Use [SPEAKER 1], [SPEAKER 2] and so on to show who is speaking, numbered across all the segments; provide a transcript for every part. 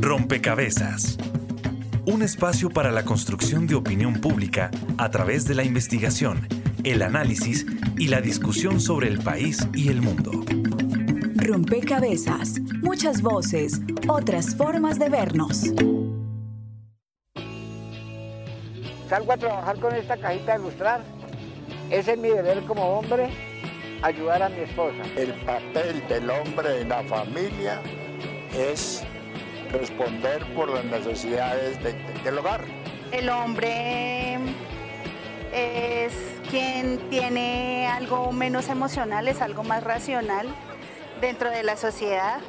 [SPEAKER 1] Rompecabezas. Un espacio para la construcción de opinión pública a través de la investigación, el análisis y la discusión sobre el país y el mundo.
[SPEAKER 2] Rompecabezas. Muchas voces, otras formas de vernos.
[SPEAKER 3] Salgo a trabajar con esta cajita de ilustrar. Ese es mi deber como hombre, ayudar a mi esposa.
[SPEAKER 4] El papel del hombre en la familia es responder por las necesidades del hogar.
[SPEAKER 5] El hombre es quien tiene algo menos emocional, es algo más racional dentro de la sociedad.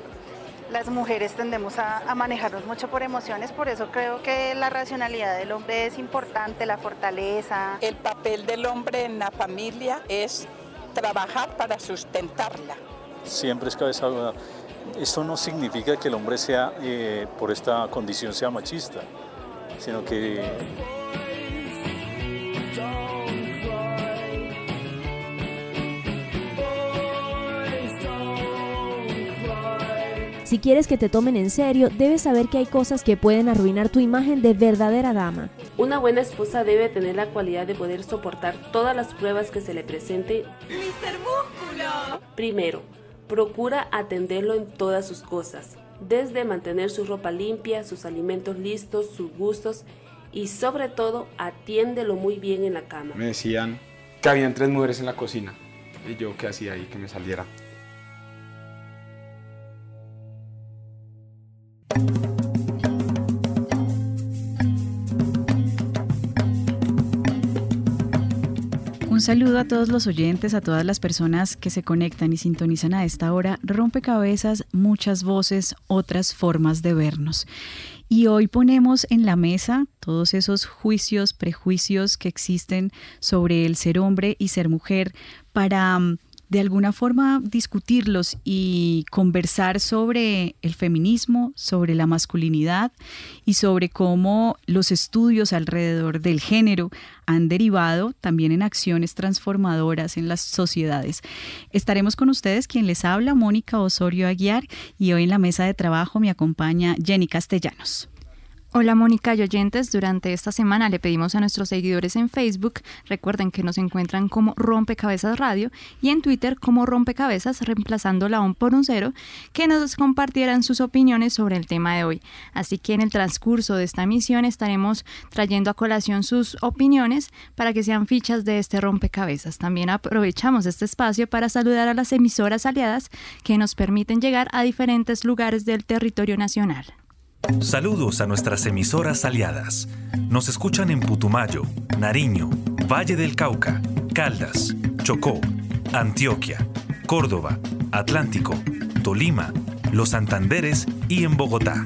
[SPEAKER 5] Las mujeres tendemos a, manejarnos mucho por emociones, por eso creo que la racionalidad del hombre es importante, la fortaleza.
[SPEAKER 6] El papel del hombre en la familia es trabajar para sustentarla.
[SPEAKER 7] Siempre es cabeza esto no significa que el hombre sea, eh, por esta condición, sea machista, sino que
[SPEAKER 8] Si quieres que te tomen en serio, debes saber que hay cosas que pueden arruinar tu imagen de verdadera dama.
[SPEAKER 9] Una buena esposa debe tener la cualidad de poder soportar todas las pruebas que se le presenten.
[SPEAKER 10] ¡Mister Músculo!
[SPEAKER 9] Primero, procura atenderlo en todas sus cosas, desde mantener su ropa limpia, sus alimentos listos, sus gustos y sobre todo atiéndelo muy bien en la cama.
[SPEAKER 11] Me decían que habían tres mujeres en la cocina y yo qué hacía ahí que me saliera.
[SPEAKER 12] Saludo a todos los oyentes, a todas las personas que se conectan y sintonizan a esta hora. Rompecabezas, muchas voces, otras formas de vernos. Y hoy ponemos en la mesa todos esos juicios, prejuicios que existen sobre el ser hombre y ser mujer para mm, de alguna forma discutirlos y conversar sobre el feminismo, sobre la masculinidad y sobre cómo los estudios alrededor del género han derivado también en acciones transformadoras en las sociedades. Estaremos con ustedes quien les habla, Mónica Osorio Aguiar, y hoy en la mesa de trabajo me acompaña Jenny Castellanos.
[SPEAKER 13] Hola Mónica y oyentes, durante esta semana le pedimos a nuestros seguidores en Facebook, recuerden que nos encuentran como Rompecabezas Radio y en Twitter como Rompecabezas, reemplazando la ON por un cero, que nos compartieran sus opiniones sobre el tema de hoy. Así que en el transcurso de esta emisión estaremos trayendo a colación sus opiniones para que sean fichas de este rompecabezas. También aprovechamos este espacio para saludar a las emisoras aliadas que nos permiten llegar a diferentes lugares del territorio nacional.
[SPEAKER 1] Saludos a nuestras emisoras aliadas. Nos escuchan en Putumayo, Nariño, Valle del Cauca, Caldas, Chocó, Antioquia, Córdoba, Atlántico, Tolima, Los Santanderes y en Bogotá.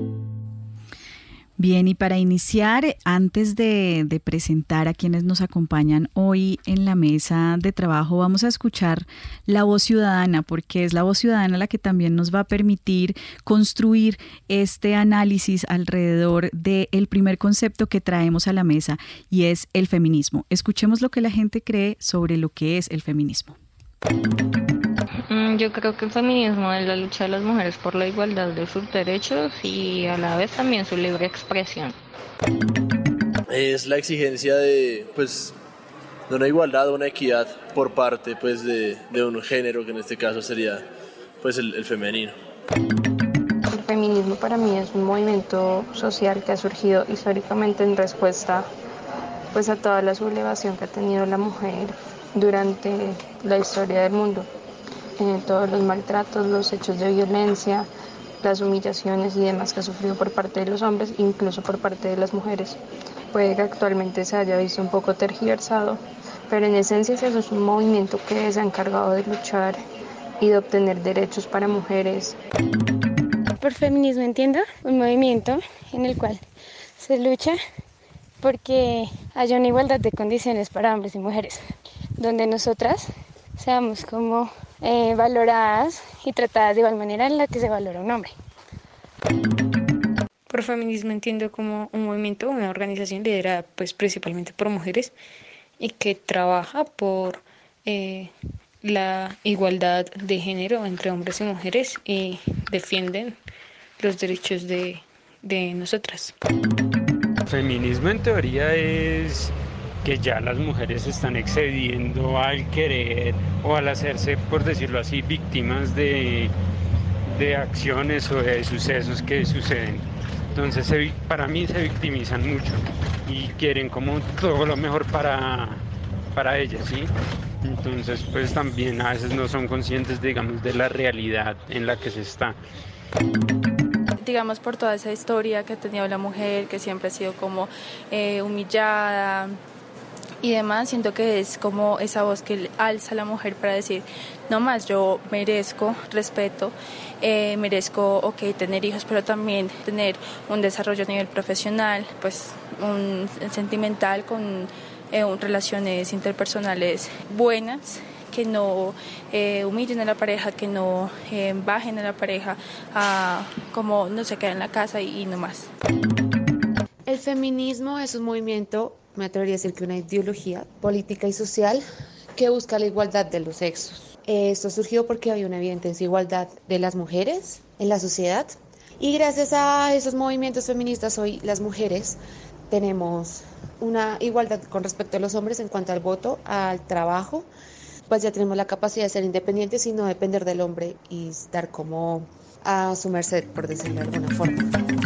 [SPEAKER 12] Bien, y para iniciar, antes de, presentar a quienes nos acompañan hoy en la mesa de trabajo, vamos a escuchar la voz ciudadana, porque es la voz ciudadana la que también nos va a permitir construir este análisis alrededor del primer concepto que traemos a la mesa, y es el feminismo. Escuchemos lo que la gente cree sobre lo que es el feminismo.
[SPEAKER 14] Mm, yo creo que el feminismo es la lucha de las mujeres por la igualdad de sus derechos y a la vez también su libre expresión.
[SPEAKER 15] Es la exigencia de, pues, de una igualdad, una equidad por parte pues, de, de un género, que en este caso sería pues, el, el femenino.
[SPEAKER 16] El feminismo para mí es un movimiento social que ha surgido históricamente en respuesta pues, a toda la sublevación que ha tenido la mujer durante la historia del mundo. Eh, todos los maltratos, los hechos de violencia, las humillaciones y demás que ha sufrido por parte de los hombres, incluso por parte de las mujeres. Puede que actualmente se haya visto un poco tergiversado, pero en esencia eso es un movimiento que se ha encargado de luchar y de obtener derechos para mujeres.
[SPEAKER 17] Por feminismo entiendo un movimiento en el cual se lucha
[SPEAKER 16] porque haya una igualdad de condiciones para hombres y mujeres, donde nosotras seamos como eh, valoradas y tratadas de igual manera en la que se valora un hombre.
[SPEAKER 17] Por feminismo entiendo como un movimiento, una organización liderada pues principalmente por mujeres y que trabaja por eh, la igualdad de género entre hombres y mujeres y defienden los derechos de, de nosotras.
[SPEAKER 18] Feminismo en teoría es que ya las mujeres están excediendo al querer o al hacerse, por decirlo así, víctimas de, de acciones o de sucesos que suceden. Entonces para mí se victimizan mucho y quieren como todo lo mejor para, para ellas, ¿sí? Entonces pues también a veces no son conscientes, digamos, de la realidad en la que se está
[SPEAKER 19] digamos, por toda esa historia que ha tenido la mujer, que siempre ha sido como eh, humillada, y demás, siento que es como esa voz que alza la mujer para decir, no más, yo merezco respeto, eh, merezco, ok, tener hijos, pero también tener un desarrollo a nivel profesional, pues un sentimental con eh, relaciones interpersonales buenas que no eh, humillen a la pareja, que no bajen a la pareja, a, como no se queda en la casa y no más.
[SPEAKER 20] El feminismo es un movimiento me atrevería a decir que una ideología política y social que busca la igualdad de los sexos. Esto surgió porque hay una evidente desigualdad de las mujeres en la sociedad y gracias a esos movimientos feministas hoy las mujeres tenemos una igualdad con respecto a los hombres en cuanto al voto, al trabajo, pues ya tenemos la capacidad de ser independientes y no depender del hombre y estar como a su merced, por decirlo de alguna forma.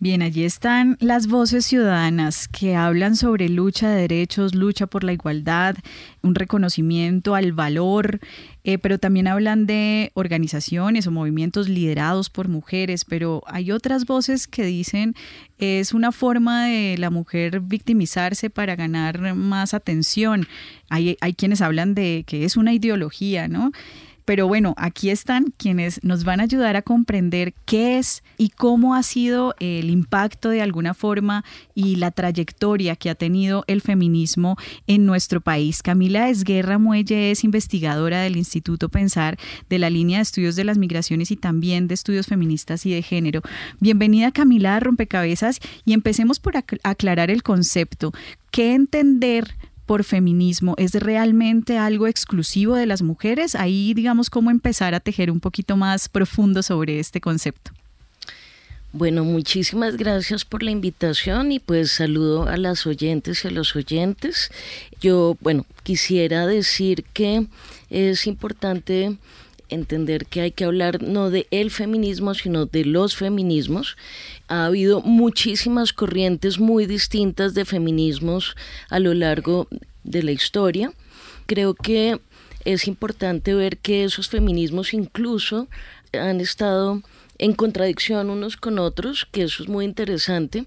[SPEAKER 12] Bien, allí están las voces ciudadanas que hablan sobre lucha de derechos, lucha por la igualdad, un reconocimiento al valor, eh, pero también hablan de organizaciones o movimientos liderados por mujeres, pero hay otras voces que dicen es una forma de la mujer victimizarse para ganar más atención. Hay, hay quienes hablan de que es una ideología, ¿no? Pero bueno, aquí están quienes nos van a ayudar a comprender qué es y cómo ha sido el impacto de alguna forma y la trayectoria que ha tenido el feminismo en nuestro país. Camila Esguerra Muelle es investigadora del Instituto Pensar de la línea de estudios de las migraciones y también de estudios feministas y de género. Bienvenida Camila a Rompecabezas y empecemos por aclarar el concepto. ¿Qué entender por feminismo es realmente algo exclusivo de las mujeres? Ahí, digamos, cómo empezar a tejer un poquito más profundo sobre este concepto.
[SPEAKER 21] Bueno, muchísimas gracias por la invitación y pues saludo a las oyentes y a los oyentes. Yo, bueno, quisiera decir que es importante entender que hay que hablar no de el feminismo, sino de los feminismos. Ha habido muchísimas corrientes muy distintas de feminismos a lo largo de la historia. Creo que es importante ver que esos feminismos incluso han estado en contradicción unos con otros, que eso es muy interesante,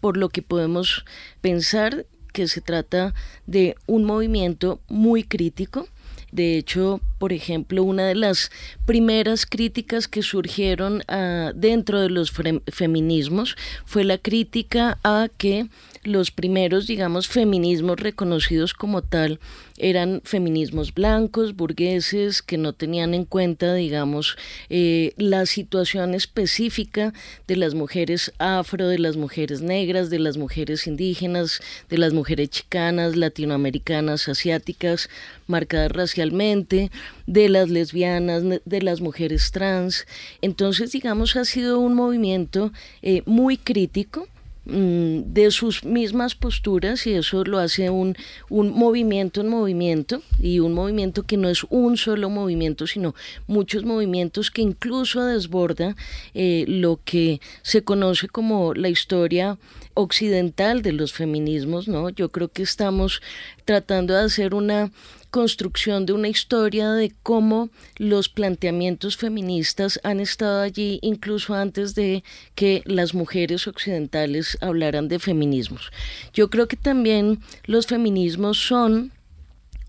[SPEAKER 21] por lo que podemos pensar que se trata de un movimiento muy crítico, de hecho, por ejemplo, una de las primeras críticas que surgieron ah, dentro de los feminismos fue la crítica a que los primeros, digamos, feminismos reconocidos como tal eran feminismos blancos, burgueses, que no tenían en cuenta, digamos, eh, la situación específica de las mujeres afro, de las mujeres negras, de las mujeres indígenas, de las mujeres chicanas, latinoamericanas, asiáticas, marcadas racialmente, de las lesbianas, de las mujeres trans. Entonces, digamos, ha sido un movimiento eh, muy crítico de sus mismas posturas y eso lo hace un, un movimiento en movimiento y un movimiento que no es un solo movimiento sino muchos movimientos que incluso desborda eh, lo que se conoce como la historia occidental de los feminismos, ¿no? Yo creo que estamos tratando de hacer una construcción de una historia de cómo los planteamientos feministas han estado allí incluso antes de que las mujeres occidentales hablaran de feminismos. Yo creo que también los feminismos son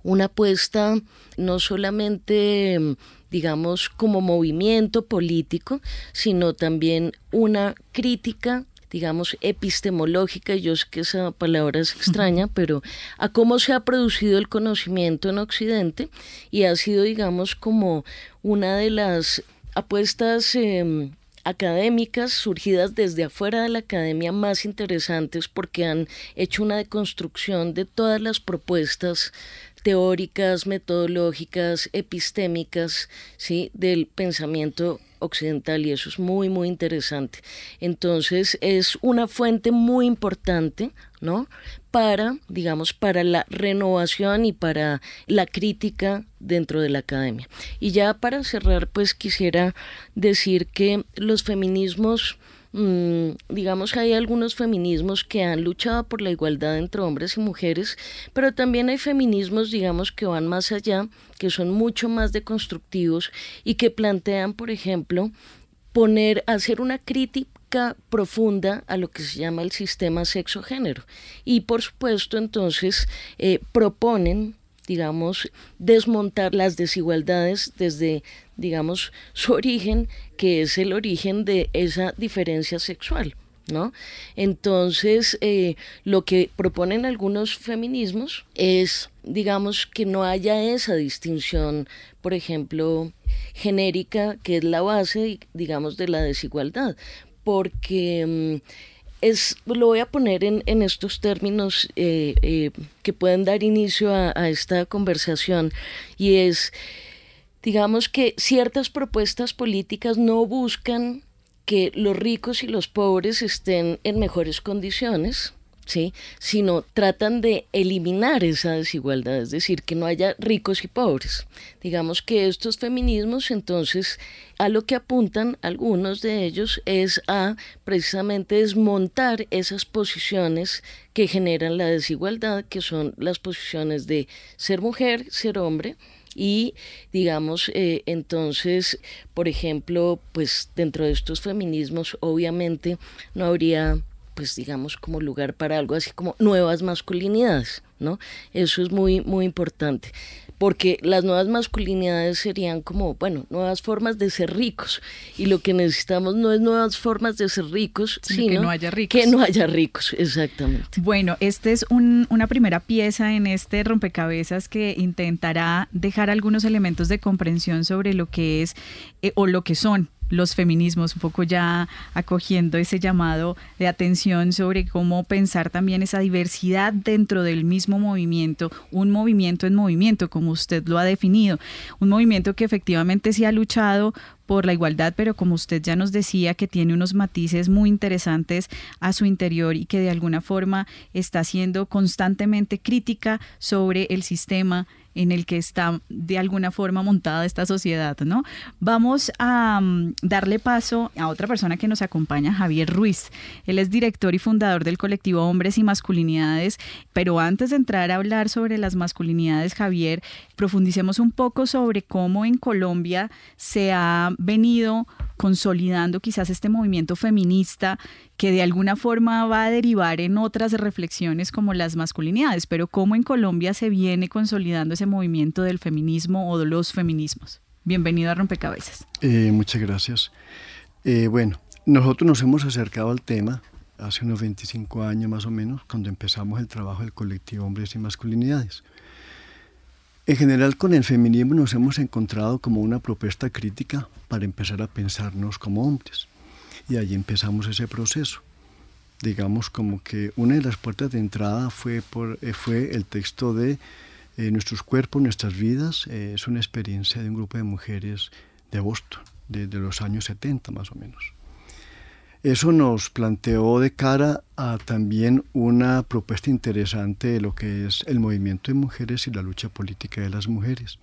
[SPEAKER 21] una apuesta no solamente digamos como movimiento político, sino también una crítica digamos, epistemológica, yo sé que esa palabra es extraña, pero a cómo se ha producido el conocimiento en Occidente y ha sido, digamos, como una de las apuestas em, académicas surgidas desde afuera de la academia más interesantes porque han hecho una deconstrucción de todas las propuestas teóricas, metodológicas, epistémicas, ¿sí? del pensamiento occidental y eso es muy, muy interesante. Entonces es una fuente muy importante, ¿no? Para, digamos, para la renovación y para la crítica dentro de la academia. Y ya para cerrar, pues quisiera decir que los feminismos Mm, digamos, hay algunos feminismos que han luchado por la igualdad entre hombres y mujeres, pero también hay feminismos, digamos, que van más allá, que son mucho más deconstructivos y que plantean, por ejemplo, poner, hacer una crítica profunda a lo que se llama el sistema sexo-género. Y por supuesto, entonces, eh, proponen digamos, desmontar las desigualdades desde, digamos, su origen, que es el origen de esa diferencia sexual. ¿No? Entonces, eh, lo que proponen algunos feminismos es, digamos, que no haya esa distinción, por ejemplo, genérica, que es la base, digamos, de la desigualdad, porque mm, es, lo voy a poner en, estos términos eh, eh, que pueden dar inicio a esta conversación y es, digamos que ciertas propuestas políticas no buscan que los ricos y los pobres estén en mejores condiciones, ¿sí? sino tratan de eliminar esa desigualdad, es decir, que no haya ricos y pobres. Digamos que estos feminismos entonces a lo que apuntan algunos de ellos es a precisamente desmontar esas posiciones que generan la desigualdad, que son las posiciones de ser mujer, ser hombre, y digamos eh, entonces por ejemplo pues dentro de estos feminismos obviamente no habría pues digamos como lugar para algo así como nuevas masculinidades, ¿no? Eso es muy muy importante, porque las nuevas masculinidades serían como, bueno, nuevas formas de ser ricos y lo que necesitamos no es nuevas formas de ser ricos, sino,
[SPEAKER 12] que no haya ricos.
[SPEAKER 21] Que no haya ricos, exactamente.
[SPEAKER 12] Bueno, esta es una primera pieza en este rompecabezas que intentará dejar algunos elementos de comprensión sobre lo que es eh, o lo que son los feminismos, un poco ya acogiendo ese llamado de atención sobre cómo pensar también esa diversidad dentro del mismo movimiento, un movimiento en movimiento, como usted lo ha definido, un movimiento que efectivamente se ha luchado por la igualdad, pero como usted ya nos decía, que tiene unos matices muy interesantes a su interior y que de alguna forma está siendo constantemente crítica sobre el sistema en el que está de alguna forma montada esta sociedad, ¿no? Vamos a mm, darle paso a otra persona que nos acompaña, Javier Ruiz. Él es director y fundador del colectivo Hombres y Masculinidades, pero antes de entrar a hablar sobre las masculinidades, Javier, profundicemos un poco sobre cómo en Colombia se ha venido consolidando quizás este movimiento feminista que de alguna forma va a derivar en otras reflexiones como las masculinidades, pero cómo en Colombia se viene consolidando ese movimiento del feminismo o de los feminismos. Bienvenido a Rompecabezas.
[SPEAKER 22] Eh, muchas gracias. Eh, bueno, nosotros nos hemos acercado al tema hace unos 25 años más o menos, cuando empezamos el trabajo del colectivo Hombres y Masculinidades. En general con el feminismo nos hemos encontrado como una propuesta crítica para empezar a pensarnos como hombres. Y ahí empezamos ese proceso. Digamos como que una de las puertas de entrada fue, por, eh, fue el texto de eh, Nuestros cuerpos, nuestras vidas. Eh, es una experiencia de un grupo de mujeres de Boston, desde los años 70 más o menos. Eso nos planteó de cara a también una propuesta interesante de lo que es el movimiento de mujeres y la lucha política de las mujeres.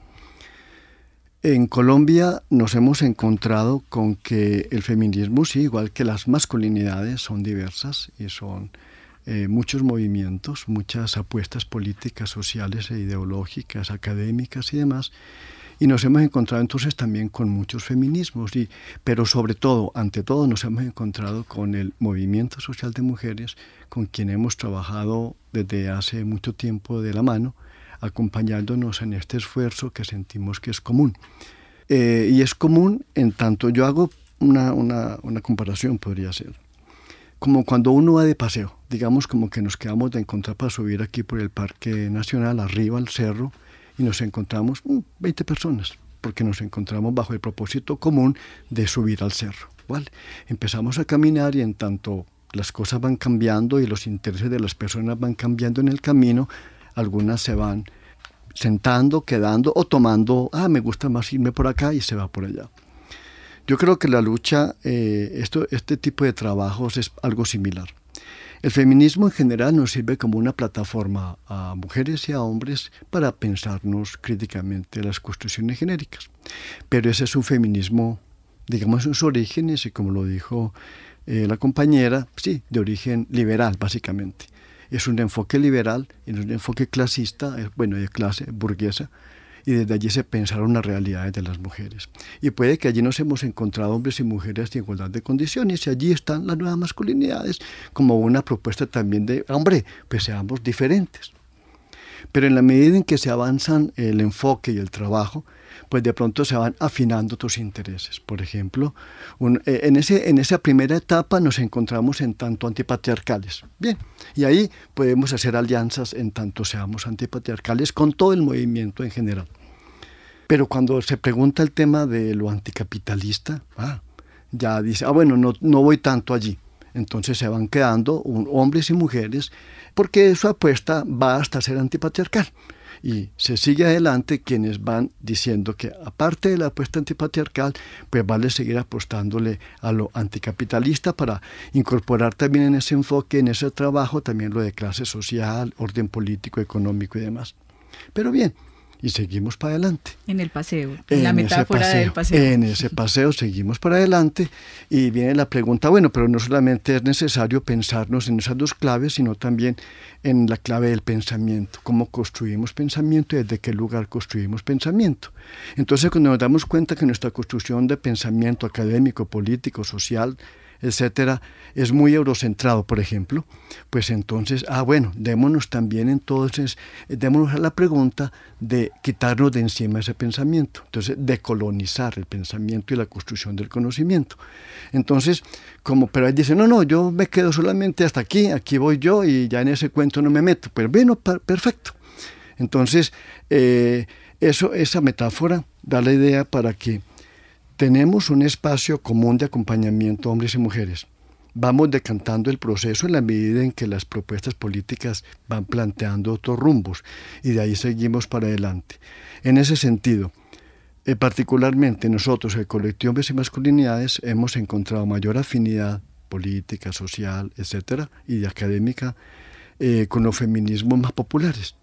[SPEAKER 22] En Colombia nos hemos encontrado con que el feminismo, sí, igual que las masculinidades, son diversas y son eh, muchos movimientos, muchas apuestas políticas, sociales e ideológicas, académicas y demás, y nos hemos encontrado entonces también con muchos feminismos, y, pero sobre todo, ante todo, nos hemos encontrado con el movimiento social de mujeres, con quien hemos trabajado desde hace mucho tiempo de la mano, acompañándonos en este esfuerzo que sentimos que es común. Eh, y es común en tanto yo hago una, una, comparación, podría ser. como cuando uno va de paseo, digamos como que nos quedamos de encontrar para subir aquí por el Parque Nacional, arriba al cerro, y nos encontramos 20 mm, personas, porque nos encontramos bajo el propósito común de subir al cerro. ¿vale? Empezamos a caminar y en tanto las cosas van cambiando y los intereses de las personas van cambiando en el camino, algunas se van sentando, quedando o tomando, ah, me gusta más irme por acá y se va por allá. Yo creo que la lucha, eh, esto, este tipo de trabajos es algo similar. El feminismo en general nos sirve como una plataforma a mujeres y a hombres para pensarnos críticamente las construcciones genéricas. Pero ese es un feminismo, digamos, sus orígenes, y como lo dijo eh, la compañera, sí, de origen liberal, básicamente. Es un enfoque liberal, es un enfoque clasista, bueno, de clase burguesa, y desde allí se pensaron las realidades de las mujeres. Y puede que allí nos hemos encontrado hombres y mujeres de igualdad de condiciones y allí están las nuevas masculinidades como una propuesta también de, hombre, pues seamos diferentes. Pero en la medida en que se avanzan el enfoque y el trabajo, pues de pronto se van afinando tus intereses. Por ejemplo, eh, en, ese, en esa primera etapa nos encontramos en tanto antipatriarcales. Bien, y ahí podemos hacer alianzas en tanto seamos antipatriarcales con todo el movimiento en general. Pero cuando se pregunta el tema de lo anticapitalista, ah, ya dice, ah, bueno, no, no voy tanto allí. Entonces se van quedando hombres y mujeres porque su apuesta va hasta ser antipatriarcal y se sigue adelante quienes van diciendo que aparte de la apuesta antipatriarcal, pues vale seguir apostándole a lo anticapitalista para incorporar también en ese enfoque, en ese trabajo, también lo de clase social, orden político, económico y demás. Pero bien, y seguimos para adelante.
[SPEAKER 12] En el paseo, en la metáfora del paseo.
[SPEAKER 22] En ese paseo seguimos para adelante y viene la pregunta, bueno, pero no solamente es necesario pensarnos en esas dos claves, sino también en la clave del pensamiento, cómo construimos pensamiento y desde qué lugar construimos pensamiento. Entonces, cuando nos damos cuenta que nuestra construcción de pensamiento académico, político, social, etcétera, es muy eurocentrado, por ejemplo, pues entonces, ah, bueno, démonos también entonces, démonos a la pregunta de quitarnos de encima ese pensamiento, entonces, decolonizar el pensamiento y la construcción del conocimiento. Entonces, como, pero él dice, no, no, yo me quedo solamente hasta aquí, aquí voy yo y ya en ese cuento no me meto, pero bueno, perfecto. Entonces, eh, eso, esa metáfora da la idea para que tenemos un espacio común de acompañamiento hombres y mujeres. Vamos decantando el proceso en la medida en que las propuestas políticas van planteando otros rumbos y de ahí seguimos para adelante. En ese sentido, eh, particularmente nosotros, el colectivo Hombres y Masculinidades, hemos encontrado mayor afinidad política, social, etcétera, y académica eh, con los feminismos más populares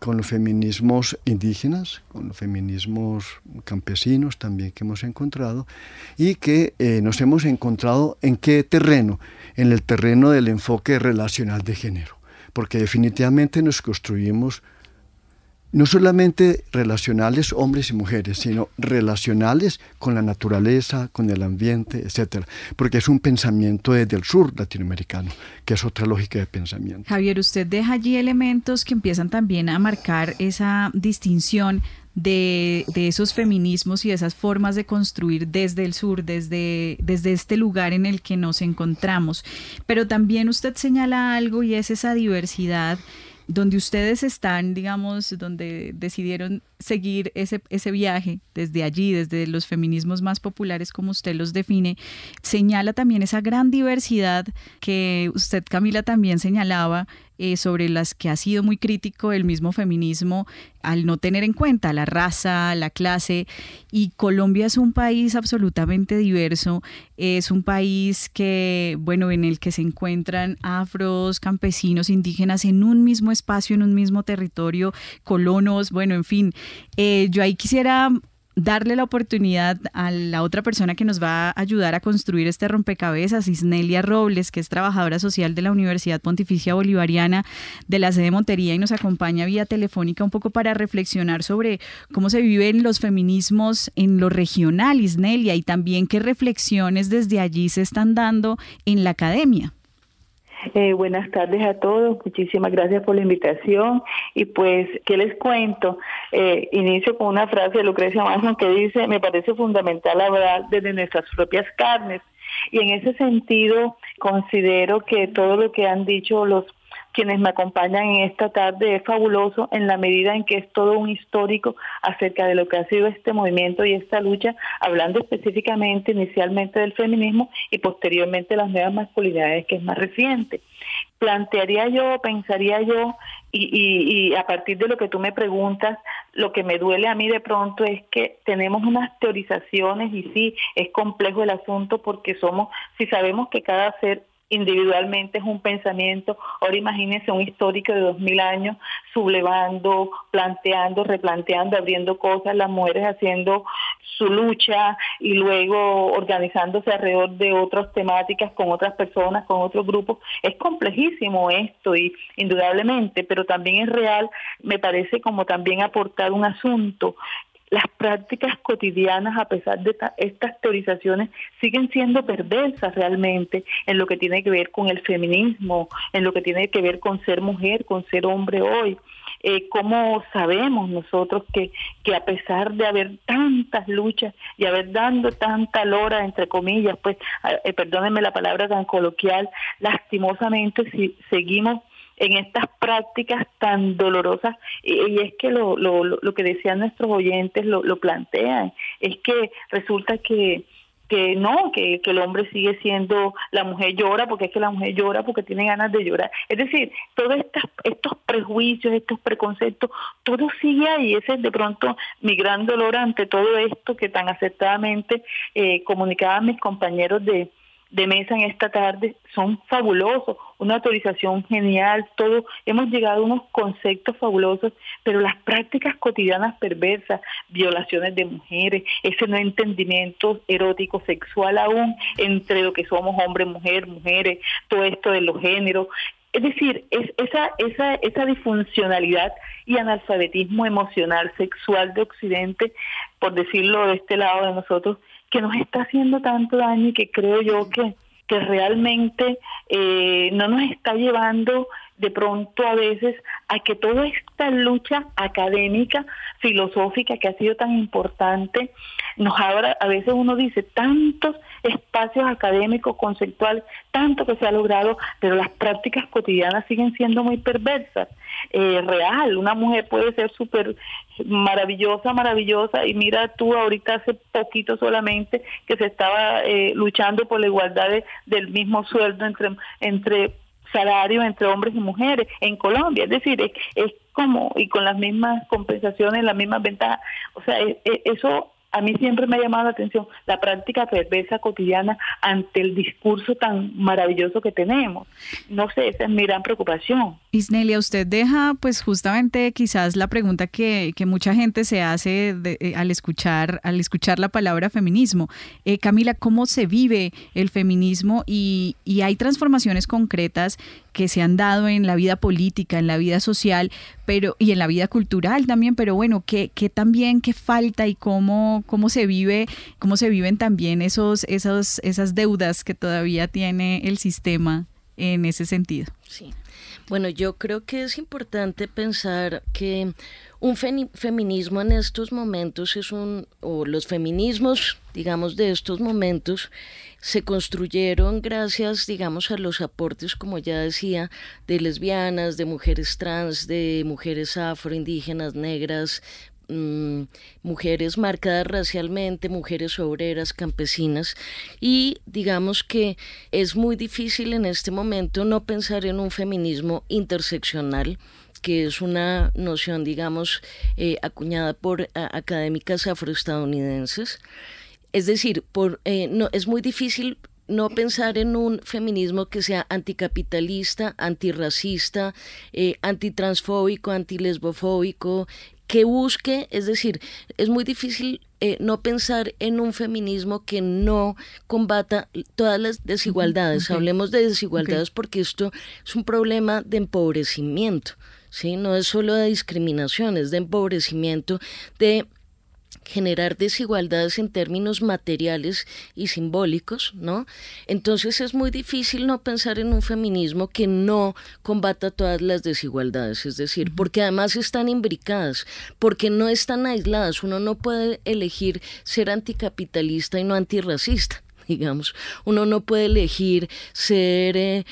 [SPEAKER 22] con los feminismos indígenas, con los feminismos campesinos también que hemos encontrado, y que eh, nos hemos encontrado en qué terreno, en el terreno del enfoque relacional de género, porque definitivamente nos construimos no solamente relacionales hombres y mujeres, sino relacionales con la naturaleza, con el ambiente, etcétera, porque es un pensamiento desde el sur latinoamericano, que es otra lógica de pensamiento.
[SPEAKER 12] Javier, usted deja allí elementos que empiezan también a marcar esa distinción de, esos feminismos y esas formas de construir desde el sur, desde este lugar en el que nos encontramos. Pero también usted señala algo y es esa diversidad donde ustedes están, digamos, donde decidieron seguir ese, ese viaje desde allí, desde los feminismos más populares como usted los define, señala también esa gran diversidad que usted, Camila, también señalaba eh, sobre las que ha sido muy crítico el mismo feminismo al no tener en cuenta la raza, la clase. Y Colombia es un país absolutamente diverso, es un país que, bueno, en el que se encuentran afros, campesinos, indígenas en un mismo espacio, en un mismo territorio, colonos, bueno, en fin. Eh, yo ahí quisiera darle la oportunidad a la otra persona que nos va a ayudar a construir este rompecabezas, Isnelia Robles, que es trabajadora social de la Universidad Pontificia Bolivariana de la sede Montería y nos acompaña vía telefónica un poco para reflexionar sobre cómo se viven los feminismos en lo regional, Isnelia, y también qué reflexiones desde allí se están dando en la academia.
[SPEAKER 23] Eh, buenas tardes a todos, muchísimas gracias por la invitación. Y pues, ¿qué les cuento? Eh, inicio con una frase de Lucrecia Manson que dice, me parece fundamental hablar desde nuestras propias carnes y en ese sentido Considero que todo lo que han dicho los quienes me acompañan en esta tarde es fabuloso en la medida en que es todo un histórico acerca de lo que ha sido este movimiento y esta lucha, hablando específicamente inicialmente del feminismo y posteriormente las nuevas masculinidades que es más reciente. Plantearía yo, pensaría yo, y, y a partir de lo que tú me preguntas, lo que me duele a mí de pronto es que tenemos unas teorizaciones y sí, es complejo el asunto porque somos, si sabemos que cada ser individualmente es un pensamiento. Ahora imagínense un histórico de dos mil años sublevando, planteando, replanteando, abriendo cosas, las mujeres haciendo su lucha y luego organizándose alrededor de otras temáticas con otras personas, con otros grupos. Es complejísimo esto y indudablemente, pero también es real, me parece como también aportar un asunto las prácticas cotidianas, a pesar de estas teorizaciones, siguen siendo perversas realmente en lo que tiene que ver con el feminismo, en lo que tiene que ver con ser mujer, con ser hombre hoy. Eh, ¿Cómo sabemos nosotros que, que a pesar de haber tantas luchas y haber dado tanta lora, entre comillas, pues, eh, perdónenme la palabra tan coloquial, lastimosamente si seguimos en estas prácticas tan dolorosas y, es que lo, lo, lo, que decían nuestros oyentes lo, lo plantean, es que resulta que que no, que, que, el hombre sigue siendo, la mujer llora porque es que la mujer llora porque tiene ganas de llorar. Es decir, todos estos, estos prejuicios, estos preconceptos, todo sigue ahí. Ese es de pronto mi gran dolor ante todo esto que tan acertadamente eh, comunicaban mis compañeros de, de mesa en esta tarde son fabulosos, una autorización genial, todo, hemos llegado a unos conceptos fabulosos, pero las prácticas cotidianas perversas, violaciones de mujeres, ese no entendimiento erótico sexual aún entre lo que somos hombre, mujer, mujeres, todo esto de los géneros, es decir, es esa, esa, esa disfuncionalidad y analfabetismo emocional sexual de Occidente, por decirlo de este lado de nosotros, que nos está haciendo tanto daño y que creo yo que, que realmente eh, no nos está llevando de pronto a veces a que toda esta lucha académica, filosófica que ha sido tan importante, nos abra, a veces uno dice, tantos espacios académicos, conceptuales, tanto que se ha logrado, pero las prácticas cotidianas siguen siendo muy perversas. Eh, real, una mujer puede ser súper maravillosa, maravillosa, y mira tú ahorita hace poquito solamente que se estaba eh, luchando por la igualdad del mismo sueldo entre, entre salario entre hombres y mujeres en Colombia. Es decir, es, es como, y con las mismas compensaciones, las mismas ventajas. O sea, eso a mí siempre me ha llamado la atención la práctica perversa cotidiana ante el discurso tan maravilloso que tenemos. No sé, esa es mi gran preocupación.
[SPEAKER 12] Isnelia, usted deja pues justamente quizás la pregunta que, que mucha gente se hace eh, al, escuchar, al escuchar la palabra feminismo. Eh, Camila, ¿cómo se vive el feminismo y, y hay transformaciones concretas que se han dado en la vida política, en la vida social, pero y en la vida cultural también, pero bueno, ¿qué, qué también, qué falta y cómo, cómo se vive, cómo se viven también esos, esos, esas deudas que todavía tiene el sistema en ese sentido?
[SPEAKER 21] Sí. Bueno, yo creo que es importante pensar que un feminismo en estos momentos es un, o los feminismos, digamos, de estos momentos, se construyeron gracias, digamos, a los aportes, como ya decía, de lesbianas, de mujeres trans, de mujeres afroindígenas, negras, Mm, mujeres marcadas racialmente, mujeres obreras, campesinas, y digamos que es muy difícil en este momento no pensar en un feminismo interseccional que es una noción, digamos, eh, acuñada por académicas afroestadounidenses. Es decir, por, eh, no, es muy difícil no pensar en un feminismo que sea anticapitalista, antirracista, eh, antitransfóbico, antilesbofóbico, que busque, es decir, es muy difícil eh, no pensar en un feminismo que no combata todas las desigualdades. Hablemos de desigualdades porque esto es un problema de empobrecimiento, ¿sí? No es solo de discriminación, es de empobrecimiento, de generar desigualdades en términos materiales y simbólicos, ¿no? Entonces es muy difícil no pensar en un feminismo que no combata todas las desigualdades, es decir, porque además están imbricadas, porque no están aisladas, uno no puede elegir ser anticapitalista y no antirracista digamos. Uno no puede elegir ser, eh,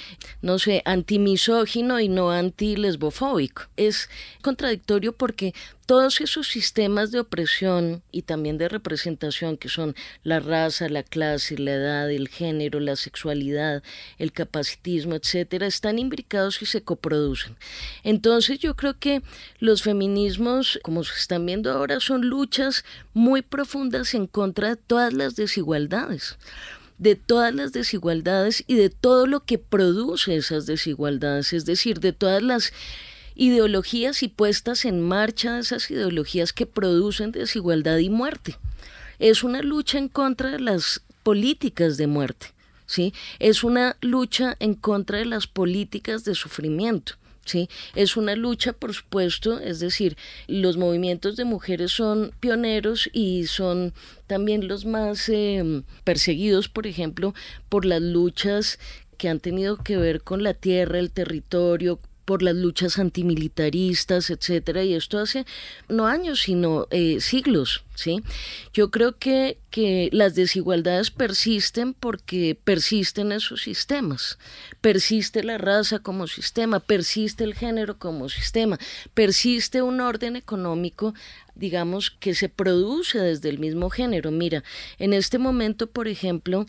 [SPEAKER 21] no sé, antimisógino y no anti-lesbofóbico. Es contradictorio porque todos esos sistemas de opresión y también de representación que son la raza, la clase, la edad, el género, la sexualidad, el capacitismo, etcétera, están imbricados y se coproducen. Entonces yo creo que los feminismos, como se están viendo ahora, son luchas muy profundas en contra de todas las desigualdades de todas las desigualdades y de todo lo que produce esas desigualdades, es decir, de todas las ideologías y puestas en marcha de esas ideologías que producen desigualdad y muerte. Es una lucha en contra de las políticas de muerte, ¿sí? Es una lucha en contra de las políticas de sufrimiento. ¿Sí? Es una lucha, por supuesto, es decir, los movimientos de mujeres son pioneros y son también los más em, perseguidos, por ejemplo, por las luchas que han tenido que ver con la tierra, el territorio, por las luchas antimilitaristas, etcétera, y esto hace no años, sino eh, siglos, ¿sí? Yo creo que, que las desigualdades persisten porque persisten esos sistemas, persiste la raza como sistema, persiste el género como sistema, persiste un orden económico digamos, que se produce desde el mismo género. Mira, en este momento, por ejemplo,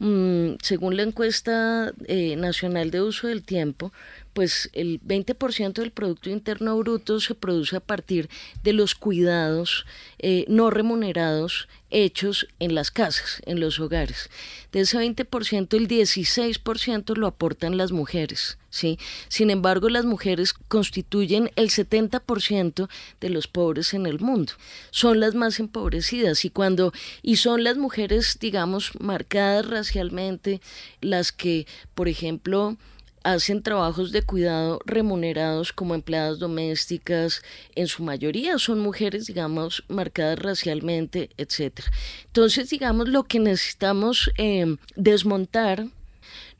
[SPEAKER 21] mm, según la encuesta eh, nacional de uso del tiempo, pues el 20% del Producto Interno Bruto se produce a partir de los cuidados eh, no remunerados hechos en las casas, en los hogares. De ese 20%, el 16% lo aportan las mujeres. ¿sí? Sin embargo, las mujeres constituyen el 70% de los pobres en el mundo. Son las más empobrecidas y cuando y son las mujeres, digamos, marcadas racialmente las que, por ejemplo, hacen trabajos de cuidado remunerados como empleadas domésticas, en su mayoría son mujeres, digamos, marcadas racialmente, etc. Entonces, digamos, lo que necesitamos eh, desmontar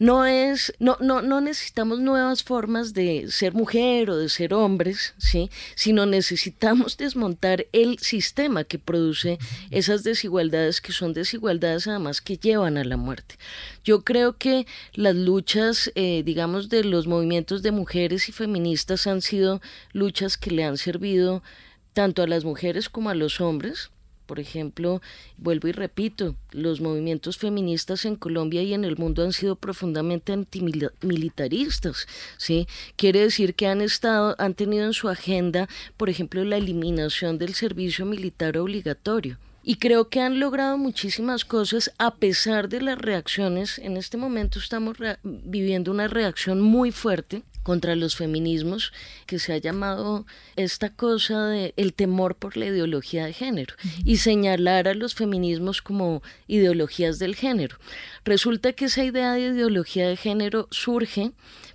[SPEAKER 21] no es, no, no, no necesitamos nuevas formas de ser mujer o de ser hombres, ¿sí? sino necesitamos desmontar el sistema que produce esas desigualdades, que son desigualdades además que llevan a la muerte. Yo creo que las luchas, eh, digamos, de los movimientos de mujeres y feministas han sido luchas que le han servido tanto a las mujeres como a los hombres, por ejemplo, vuelvo y repito, los movimientos feministas en Colombia y en el mundo han sido profundamente antimilitaristas, ¿sí? Quiere decir que han estado han tenido en su agenda, por ejemplo, la eliminación del servicio militar obligatorio. Y creo que han logrado muchísimas cosas a pesar de las reacciones. En este momento estamos viviendo una reacción muy fuerte contra los feminismos que se ha llamado esta cosa de el temor por la ideología de género y señalar a los feminismos como ideologías del género. Resulta que esa idea de ideología de género surge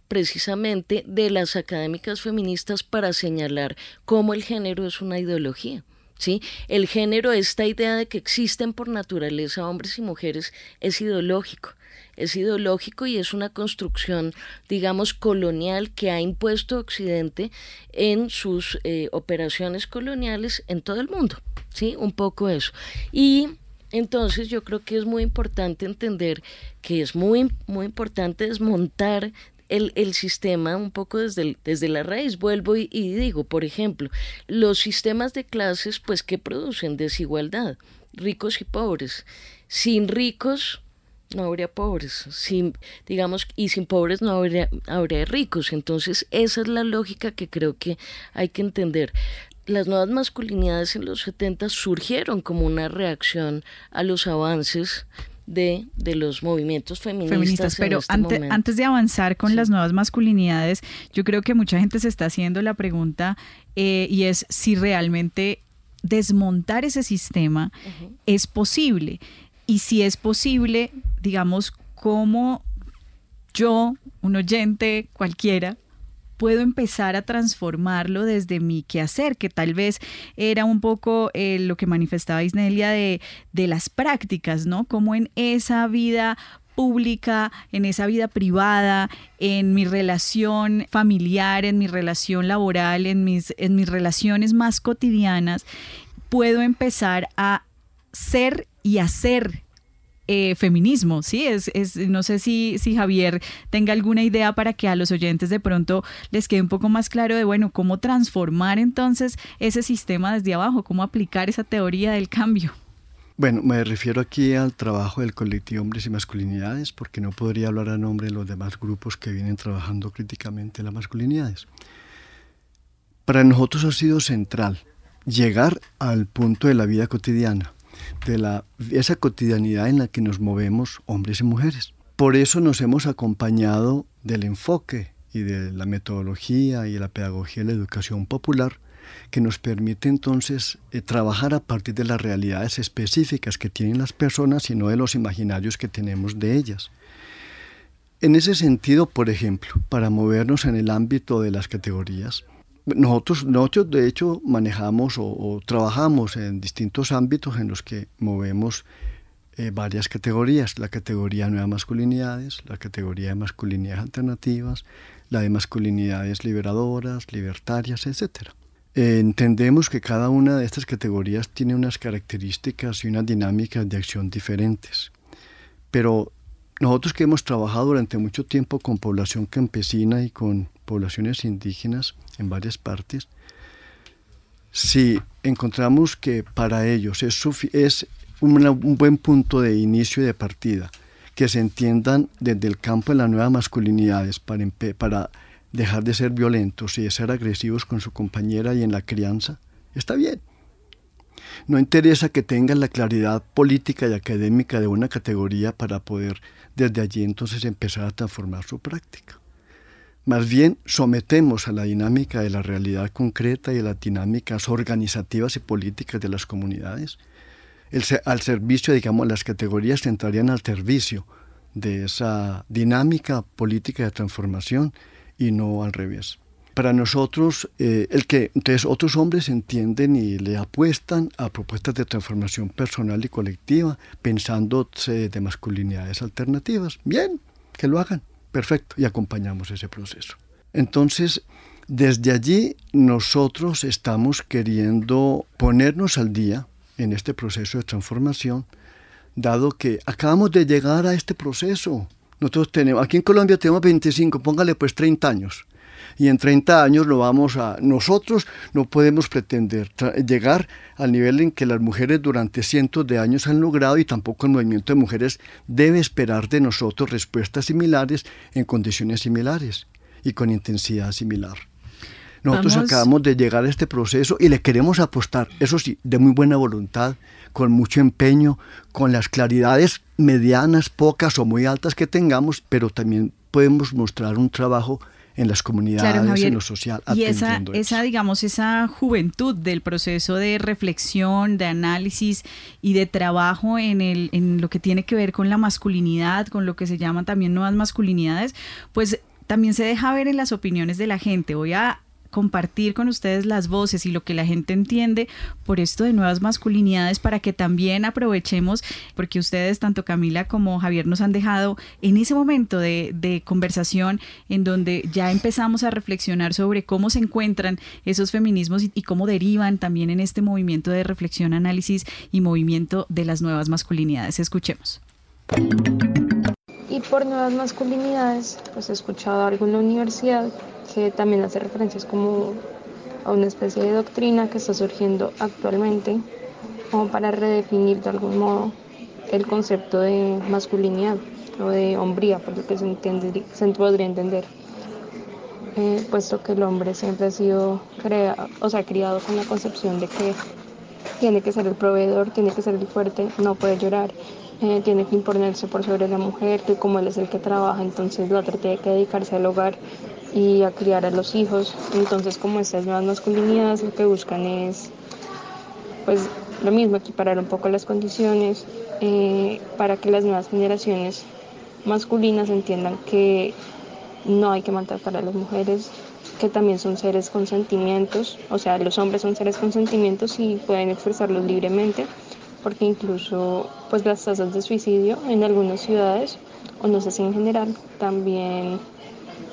[SPEAKER 21] precisamente de las académicas feministas para señalar cómo el género es una ideología. ¿Sí? El género, esta idea de que existen por naturaleza hombres y mujeres, es ideológico es ideológico y es una construcción, digamos, colonial que ha impuesto Occidente en sus eh, operaciones coloniales en todo el mundo, ¿sí? Un poco eso. Y entonces yo creo que es muy importante entender que es muy, muy importante desmontar el, el, sistema un poco desde, desde la raíz. Vuelvo y, y, digo, por ejemplo, los sistemas de clases, pues, que producen desigualdad, ricos y pobres. Sin ricos, no habría pobres, sin, digamos, y sin pobres no habría, habría ricos. Entonces, esa es la lógica que creo que hay que entender. Las nuevas masculinidades en los 70 surgieron como una reacción a los avances de, de, los movimientos feministas.
[SPEAKER 12] pero
[SPEAKER 21] este
[SPEAKER 12] antes de avanzar con las nuevas masculinidades, yo creo que mucha gente se está haciendo la pregunta eh, y es si realmente desmontar ese sistema es posible y si es posible, digamos, cómo yo, un oyente cualquiera, puedo empezar a transformarlo desde mi quehacer, que tal vez era un poco eh, lo que manifestaba Isnelia de, de las prácticas, ¿no? Como en esa vida pública, en esa vida privada, en mi relación familiar, en mi relación laboral, en mis, en mis relaciones más cotidianas, puedo empezar a ser y hacer eh, feminismo, ¿sí? Es, es, no sé si, si Javier tenga alguna idea para que a los oyentes de pronto les quede un poco más claro de, bueno, cómo transformar entonces ese sistema desde abajo, cómo aplicar esa teoría del cambio.
[SPEAKER 22] Bueno, me refiero aquí al trabajo del colectivo Hombres y Masculinidades, porque no podría hablar a nombre de los demás grupos que vienen trabajando críticamente las masculinidades. Para nosotros ha sido central llegar al punto de la vida cotidiana, de la, esa cotidianidad en la que nos movemos hombres y mujeres. Por eso nos hemos acompañado del enfoque y de la metodología y la pedagogía de la educación popular que nos permite entonces eh, trabajar a partir de las realidades específicas que tienen las personas y no de los imaginarios que tenemos de ellas. En ese sentido, por ejemplo, para movernos en el ámbito de las categorías, nosotros, nosotros de hecho manejamos o, trabajamos en distintos ámbitos en los que movemos eh, varias categorías, la categoría de nuevas masculinidades, la categoría de masculinidades alternativas, la de masculinidades liberadoras, libertarias, etc. Eh, entendemos que cada una de estas categorías tiene unas características y unas dinámicas de acción diferentes. Pero nosotros que hemos trabajado durante mucho tiempo con población campesina y con poblaciones indígenas en varias partes, si encontramos que para ellos es, es un buen punto de inicio y de partida, que se entiendan desde el campo de las nuevas masculinidades para, para dejar de ser violentos y de ser agresivos con su compañera y en la crianza, está bien. No interesa que tengan la claridad política y académica de una categoría para poder desde allí entonces empezar a transformar su práctica. Más bien sometemos a la dinámica de la realidad concreta y a las dinámicas organizativas y políticas de las comunidades. al servicio, digamos, las categorías entrarían al servicio de esa dinámica política de transformación y no al revés. Para nosotros, eh, el que entonces otros hombres entienden y le apuestan a propuestas de transformación personal y colectiva, pensando de masculinidades alternativas. Bien, que lo hagan, perfecto, y acompañamos ese proceso. Entonces, desde allí nosotros estamos queriendo ponernos al día en este proceso de transformación, dado que acabamos de llegar a este proceso. Nosotros tenemos, aquí en Colombia tenemos 25, póngale pues 30 años. Y en 30 años lo vamos a... Nosotros no podemos pretender llegar al nivel en que las mujeres durante cientos de años han logrado y tampoco el movimiento de mujeres debe esperar de nosotros respuestas similares en condiciones similares y con intensidad similar. Nosotros acabamos de llegar a este proceso y le queremos apostar, eso sí, de muy buena voluntad, con mucho empeño, con las claridades medianas, pocas o muy altas que tengamos, pero también podemos mostrar un trabajo en las comunidades, en lo social.
[SPEAKER 12] Y esa, esa, digamos, esa juventud del proceso de reflexión, de análisis y de trabajo en, el, en lo que tiene que ver con la masculinidad, con lo que se llaman también nuevas masculinidades, pues también se deja ver en las opiniones de la gente. Voy a compartir con ustedes las voces y lo que la gente entiende por esto de nuevas masculinidades para que también aprovechemos, porque ustedes, tanto Camila como Javier, nos han dejado en ese momento de, conversación en donde ya empezamos a reflexionar sobre cómo se encuentran esos feminismos y, cómo derivan también en este movimiento de reflexión, análisis y movimiento de las nuevas masculinidades. Escuchemos.
[SPEAKER 16] Y por nuevas masculinidades, pues he escuchado algo en la universidad que también hace referencias como a una especie de doctrina que está surgiendo actualmente, como para redefinir de algún modo el concepto de masculinidad o de hombría, por lo que se, entiende, se podría entender. Eh, puesto que el hombre siempre ha sido crea, o sea, criado con la concepción de que tiene que ser el proveedor, tiene que ser el fuerte, no puede llorar, eh, tiene que imponerse por sobre la mujer, que como él es el que trabaja, entonces la otra tiene que dedicarse al hogar y a criar a los hijos. Entonces, como estas nuevas masculinidades lo que buscan es, pues, lo mismo, equiparar un poco las condiciones eh, para que las nuevas generaciones masculinas entiendan que no hay que maltratar a las mujeres, que también son seres con sentimientos, o sea, los hombres son seres con sentimientos y pueden expresarlos libremente, porque incluso pues las tasas de suicidio en algunas ciudades, o no sé si en general, también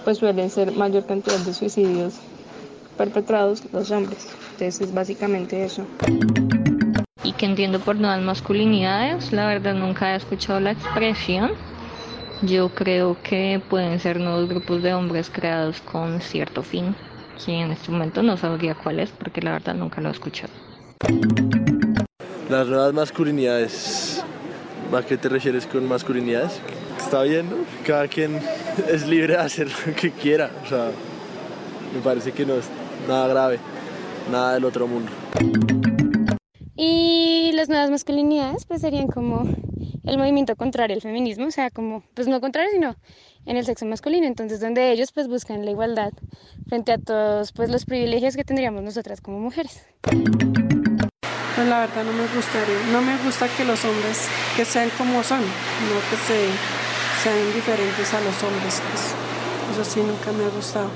[SPEAKER 16] pues suelen ser mayor cantidad de suicidios perpetrados los hombres. Entonces es básicamente eso.
[SPEAKER 14] Y ¿Qué entiendo por nuevas masculinidades? La verdad nunca he escuchado la expresión. Yo creo que pueden ser nuevos grupos de hombres creados con cierto fin, que en este momento no sabría cuál es porque la verdad nunca lo he escuchado.
[SPEAKER 15] Las nuevas masculinidades. ¿A qué te refieres con masculinidades? Está bien, ¿no? Cada quien es libre de hacer lo que quiera. O sea, me parece que no es nada grave, nada del otro mundo.
[SPEAKER 24] Y las nuevas masculinidades pues serían como el movimiento contrario al feminismo, o sea, como, pues no contrario, sino en el sexo masculino, entonces donde ellos pues buscan la igualdad frente a todos pues los privilegios que tendríamos nosotras como mujeres.
[SPEAKER 25] Pues la verdad no me gustaría, no me gusta que los hombres que sean como son, no que se, sean diferentes a los hombres, pues eso sí nunca me ha gustado.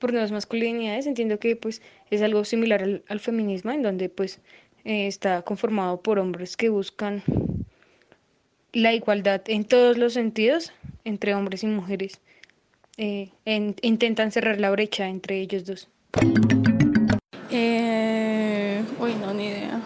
[SPEAKER 17] Por nuevas masculinidades entiendo que pues es algo similar al, al feminismo, en donde pues eh, está conformado por hombres que buscan la igualdad en todos los sentidos entre hombres y mujeres. Eh, en, intentan cerrar la brecha entre ellos dos.
[SPEAKER 19] Eh, uy, no, ni idea.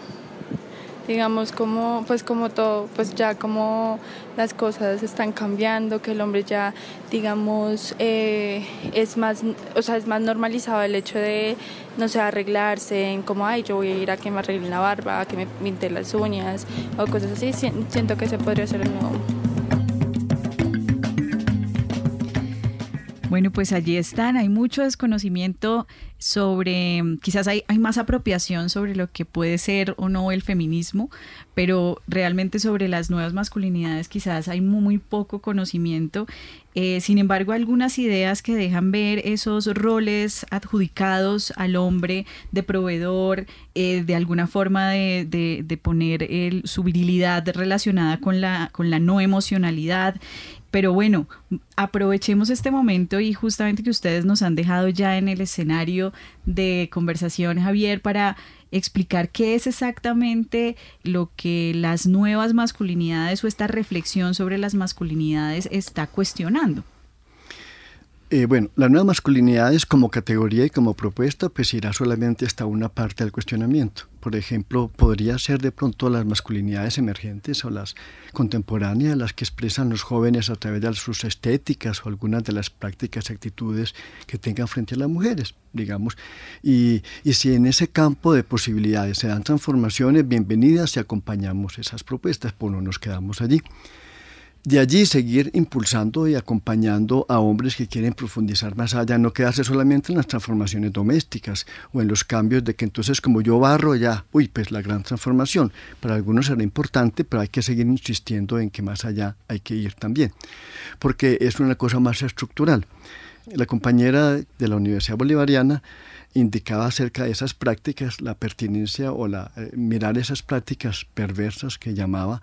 [SPEAKER 19] Digamos como, pues como todo, pues ya como las cosas están cambiando, que el hombre ya, digamos, eh, es más, o sea, es más normalizado el hecho de, no sé, arreglarse, en como, ay, yo voy a ir a que me arreglen la barba, a que me pinte las uñas, o cosas así. Siento que se podría el nuevo.
[SPEAKER 12] Bueno, pues allí están. Hay mucho desconocimiento sobre, quizás hay, hay, más apropiación sobre lo que puede ser o no el feminismo, pero realmente sobre las nuevas masculinidades quizás hay muy, poco conocimiento. Eh, sin embargo, algunas ideas que dejan ver esos roles adjudicados al hombre de proveedor, eh, de alguna forma de poner el, su virilidad relacionada con la, con la no emocionalidad. Pero bueno, aprovechemos este momento y justamente que ustedes nos han dejado ya en el escenario de conversación, Javier, para explicar qué es exactamente lo que las nuevas masculinidades o esta reflexión sobre las masculinidades está cuestionando.
[SPEAKER 22] Eh, bueno, las nuevas masculinidades como categoría y como propuesta, pues irá solamente hasta una parte del cuestionamiento. Por ejemplo, podría ser de pronto las masculinidades emergentes o las contemporáneas, las que expresan los jóvenes a través de sus estéticas o algunas de las prácticas y actitudes que tengan frente a las mujeres, digamos. Y, y si en ese campo de posibilidades se dan transformaciones, bienvenidas y acompañamos esas propuestas, pues no nos quedamos allí. De allí seguir impulsando y acompañando a hombres que quieren profundizar más allá, no quedarse solamente en las transformaciones domésticas o en los cambios de que entonces como yo barro ya, uy, pues la gran transformación. Para algunos será importante, pero hay que seguir insistiendo en que más allá hay que ir también, porque es una cosa más estructural. La compañera de la Universidad Bolivariana indicaba acerca de esas prácticas, la pertinencia o la eh, mirar esas prácticas perversas que llamaba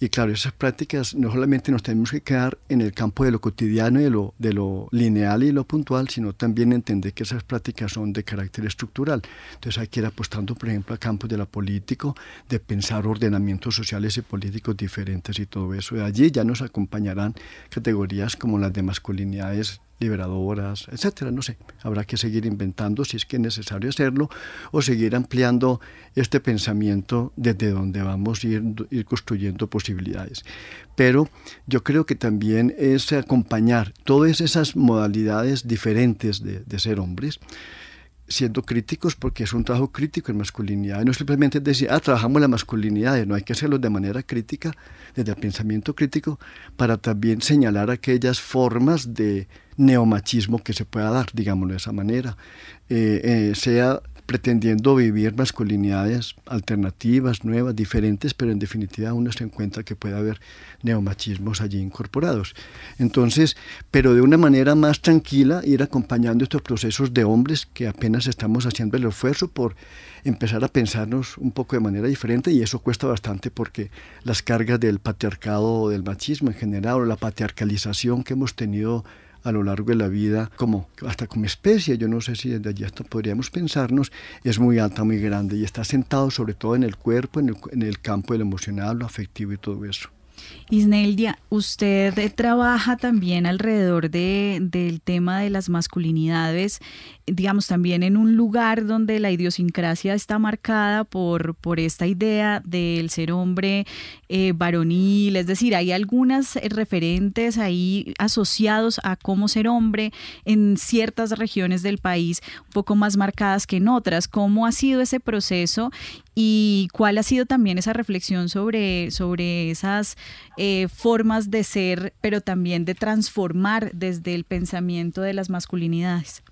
[SPEAKER 22] y claro, esas prácticas no solamente nos tenemos que quedar en el campo de lo cotidiano y de lo, de lo lineal y lo puntual, sino también entender que esas prácticas son de carácter estructural. Entonces hay que ir apostando, por ejemplo, a campos de lo político, de pensar ordenamientos sociales y políticos diferentes y todo eso. De allí ya nos acompañarán categorías como las de masculinidades liberadoras, etcétera, no sé. Habrá que seguir inventando si es que es necesario hacerlo o seguir ampliando este pensamiento desde donde vamos a ir, construyendo posibilidades. Pero yo creo que también es acompañar todas esas modalidades diferentes de ser hombres siendo críticos porque es un trabajo crítico en masculinidad. No simplemente decir, ah, trabajamos la masculinidad, no hay que hacerlo de manera crítica, desde el pensamiento crítico, para también señalar aquellas formas de neomachismo que se pueda dar, digámoslo de esa manera, eh, eh, sea pretendiendo vivir masculinidades alternativas, nuevas, diferentes, pero en definitiva uno se encuentra que puede haber neomachismos allí incorporados. Entonces, pero de una manera más tranquila, ir acompañando estos procesos de hombres que apenas estamos haciendo el esfuerzo por empezar a pensarnos un poco de manera diferente y eso cuesta bastante porque las cargas del patriarcado o del machismo en general o la patriarcalización que hemos tenido a lo largo de la vida, como hasta como especie, yo no sé si desde allí podríamos pensarnos, es muy alta, muy grande y está sentado sobre todo en el cuerpo, en el, en el campo del emocional, lo afectivo y todo eso.
[SPEAKER 12] Isneldia, usted trabaja también alrededor de, del tema de las masculinidades, digamos, también en un lugar donde la idiosincrasia está marcada por, por esta idea del ser hombre eh, varonil, es decir, hay algunas referentes ahí asociados a cómo ser hombre en ciertas regiones del país, un poco más marcadas que en otras. ¿Cómo ha sido ese proceso y cuál ha sido también esa reflexión sobre, sobre esas eh, formas de ser, pero también de transformar desde el pensamiento de las masculinidades?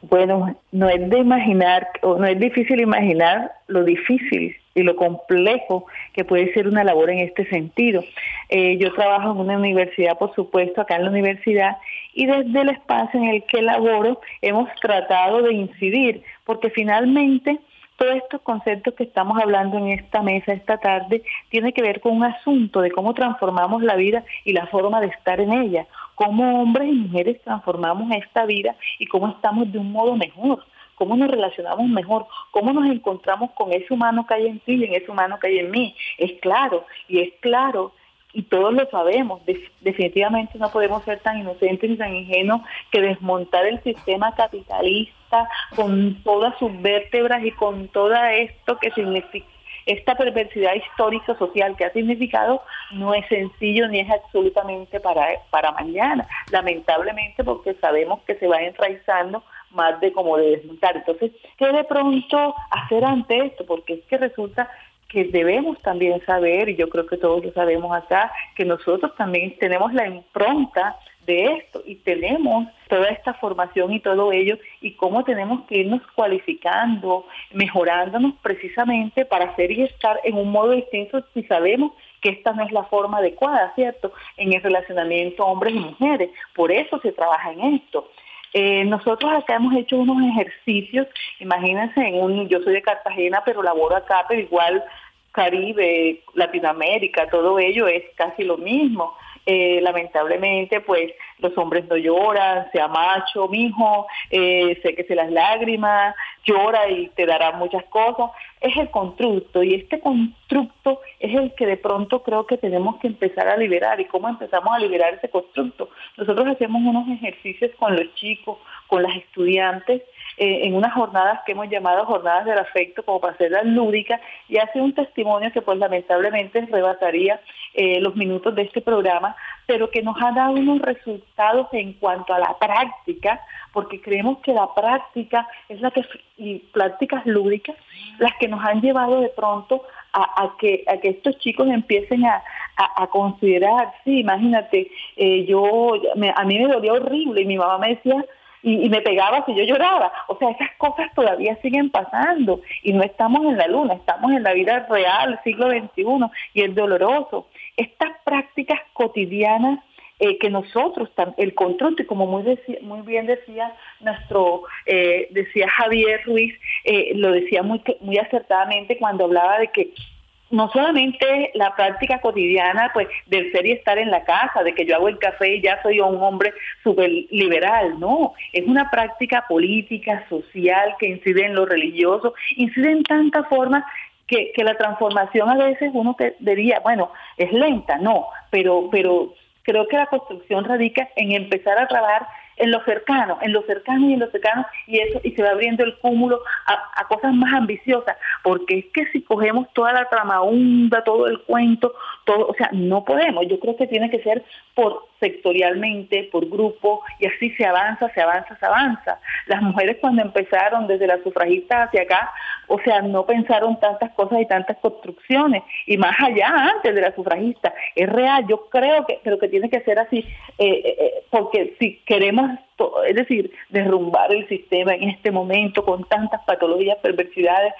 [SPEAKER 23] Bueno, no es de imaginar, o no es difícil imaginar lo difícil y lo complejo que puede ser una labor en este sentido. Eh, yo trabajo en una universidad, por supuesto, acá en la universidad, y desde el espacio en el que laboro hemos tratado de incidir, porque finalmente todos estos conceptos que estamos hablando en esta mesa esta tarde tiene que ver con un asunto de cómo transformamos la vida y la forma de estar en ella, cómo hombres y mujeres transformamos esta vida y cómo estamos de un modo mejor cómo nos relacionamos mejor, cómo nos encontramos con ese humano que hay en ti y en ese humano que hay en mí. Es claro, y es claro y todos lo sabemos, definitivamente no podemos ser tan inocentes ni tan ingenuos que desmontar el sistema capitalista con todas sus vértebras y con todo esto que significa esta perversidad histórica social que ha significado no es sencillo ni es absolutamente para, para mañana, lamentablemente porque sabemos que se va enraizando más de como de desmontar. Entonces, ¿qué de pronto hacer ante esto? Porque es que resulta que debemos también saber, y yo creo que todos lo sabemos acá, que nosotros también tenemos la impronta de esto y tenemos toda esta formación y todo ello y cómo tenemos que irnos cualificando, mejorándonos precisamente para hacer y estar en un modo distinto si sabemos que esta no es la forma adecuada, ¿cierto? En el relacionamiento hombres y mujeres. Por eso se trabaja en esto. Eh, nosotros acá hemos hecho unos ejercicios, imagínense, en un, yo soy de Cartagena, pero laboro acá, pero igual Caribe, Latinoamérica, todo ello es casi lo mismo. Eh, lamentablemente, pues los hombres no lloran, sea macho, mijo, eh, sé que se las lágrimas, llora y te dará muchas cosas. Es el constructo y este constructo es el que de pronto creo que tenemos que empezar a liberar. ¿Y cómo empezamos a liberar ese constructo? Nosotros hacemos unos ejercicios con los chicos, con las estudiantes, en unas jornadas que hemos llamado jornadas del afecto como para hacerlas lúdicas y hace un testimonio que pues lamentablemente rebasaría eh, los minutos de este programa, pero que nos ha dado unos resultados en cuanto a la práctica, porque creemos que la práctica es la que, y prácticas lúdicas, las que nos han llevado de pronto a, que, a que estos chicos empiecen a, considerar, sí, imagínate, eh, yo, a mí me dolía horrible y mi mamá me decía, y, me pegaba si yo lloraba. O sea, esas cosas todavía siguen pasando y no estamos en la luna, estamos en la vida real, siglo XXI, y es doloroso. Estas prácticas cotidianas eh, que nosotros, el control, y como muy, muy bien decía nuestro, eh, decía Javier Ruiz, eh, lo decía muy, muy acertadamente cuando hablaba de que no solamente la práctica cotidiana pues del ser y estar en la casa, de que yo hago el café y ya soy un hombre súper liberal, no, es una práctica política, social, que incide en lo religioso, incide en tantas formas que, que la transformación a veces uno diría, bueno, es lenta, no, pero, pero creo que la construcción radica en empezar a trabajar en lo cercano, en lo cercano y en lo cercano, y eso, y se va abriendo el cúmulo a, cosas más ambiciosas, porque es que si cogemos toda la trama tramaunda, todo el cuento, todo, o sea, no podemos, yo creo que tiene que ser por sectorialmente, por grupo, y así se avanza, se avanza, se avanza. Las mujeres cuando empezaron desde las sufragistas hacia acá, o sea, no pensaron tantas cosas y tantas construcciones, y más allá antes de las sufragistas, es real, yo creo que, pero que tiene que ser así, eh, eh, eh, porque si queremos es decir, derrumbar el sistema en este momento con tantas patologías, perversidades,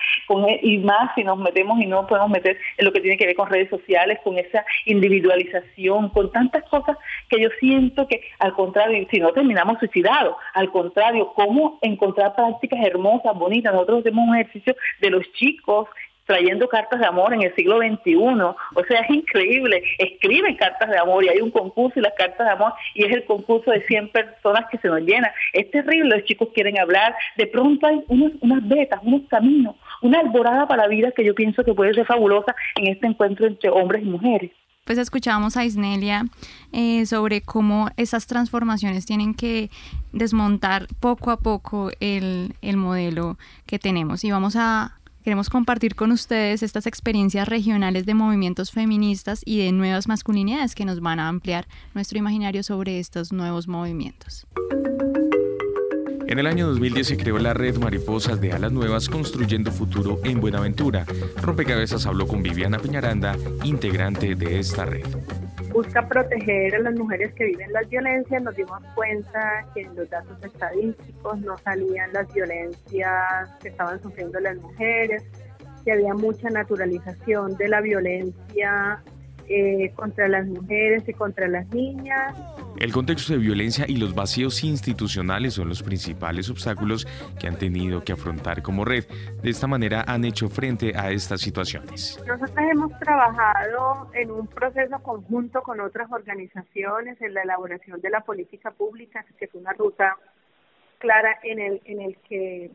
[SPEAKER 23] e, y más si nos metemos y no podemos meter en lo que tiene que ver con redes sociales, con esa individualización, con tantas cosas que yo siento que al contrario, si no terminamos suicidados, al contrario, cómo encontrar prácticas hermosas, bonitas. Nosotros hacemos un ejercicio de los chicos trayendo cartas de amor en el siglo XXI. O sea, es increíble. Escriben cartas de amor y hay un concurso y las cartas de amor y es el concurso de 100 personas que se nos llena. Es terrible, los chicos quieren hablar. De pronto hay unas vetas, unos caminos, una alborada para la vida que yo pienso que puede ser fabulosa en este encuentro entre hombres y mujeres.
[SPEAKER 13] pues escuchábamos a Isnelia eh, sobre cómo esas transformaciones tienen que desmontar poco a poco el, el modelo que tenemos. Y vamos a Queremos compartir con ustedes estas experiencias regionales de movimientos feministas y de nuevas masculinidades que nos van a ampliar nuestro imaginario sobre estos nuevos movimientos.
[SPEAKER 26] En el año 2010 se creó la red Mariposas de Alas Nuevas Construyendo Futuro en Buenaventura. Rompecabezas habló con Viviana Peñaranda, integrante de esta red.
[SPEAKER 27] Busca proteger a las mujeres que viven las violencias. Nos dimos cuenta que en los datos estadísticos no salían las violencias que estaban sufriendo las mujeres, que había mucha naturalización de la violencia eh, contra las mujeres y contra las niñas.
[SPEAKER 26] El contexto de violencia y los vacíos institucionales son los principales obstáculos que han tenido que afrontar como red. De esta manera han hecho frente a estas situaciones.
[SPEAKER 27] Nosotros hemos trabajado en un proceso conjunto con otras organizaciones en la elaboración de la política pública, que es una ruta clara en el, en el que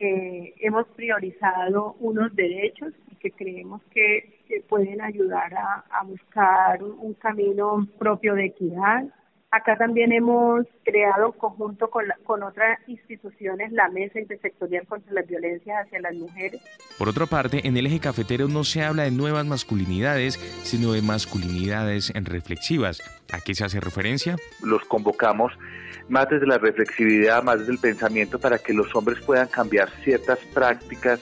[SPEAKER 27] eh, hemos priorizado unos derechos y que creemos que, pueden ayudar a, buscar un, camino propio de equidad. Acá también hemos creado en conjunto con, con otras instituciones la Mesa Intersectorial contra las Violencias hacia las Mujeres.
[SPEAKER 26] Por otra parte, en el eje cafetero no se habla de nuevas masculinidades, sino de masculinidades reflexivas. ¿A qué se hace referencia?
[SPEAKER 28] Los convocamos más desde la reflexividad, más desde el pensamiento, para que los hombres puedan cambiar ciertas prácticas,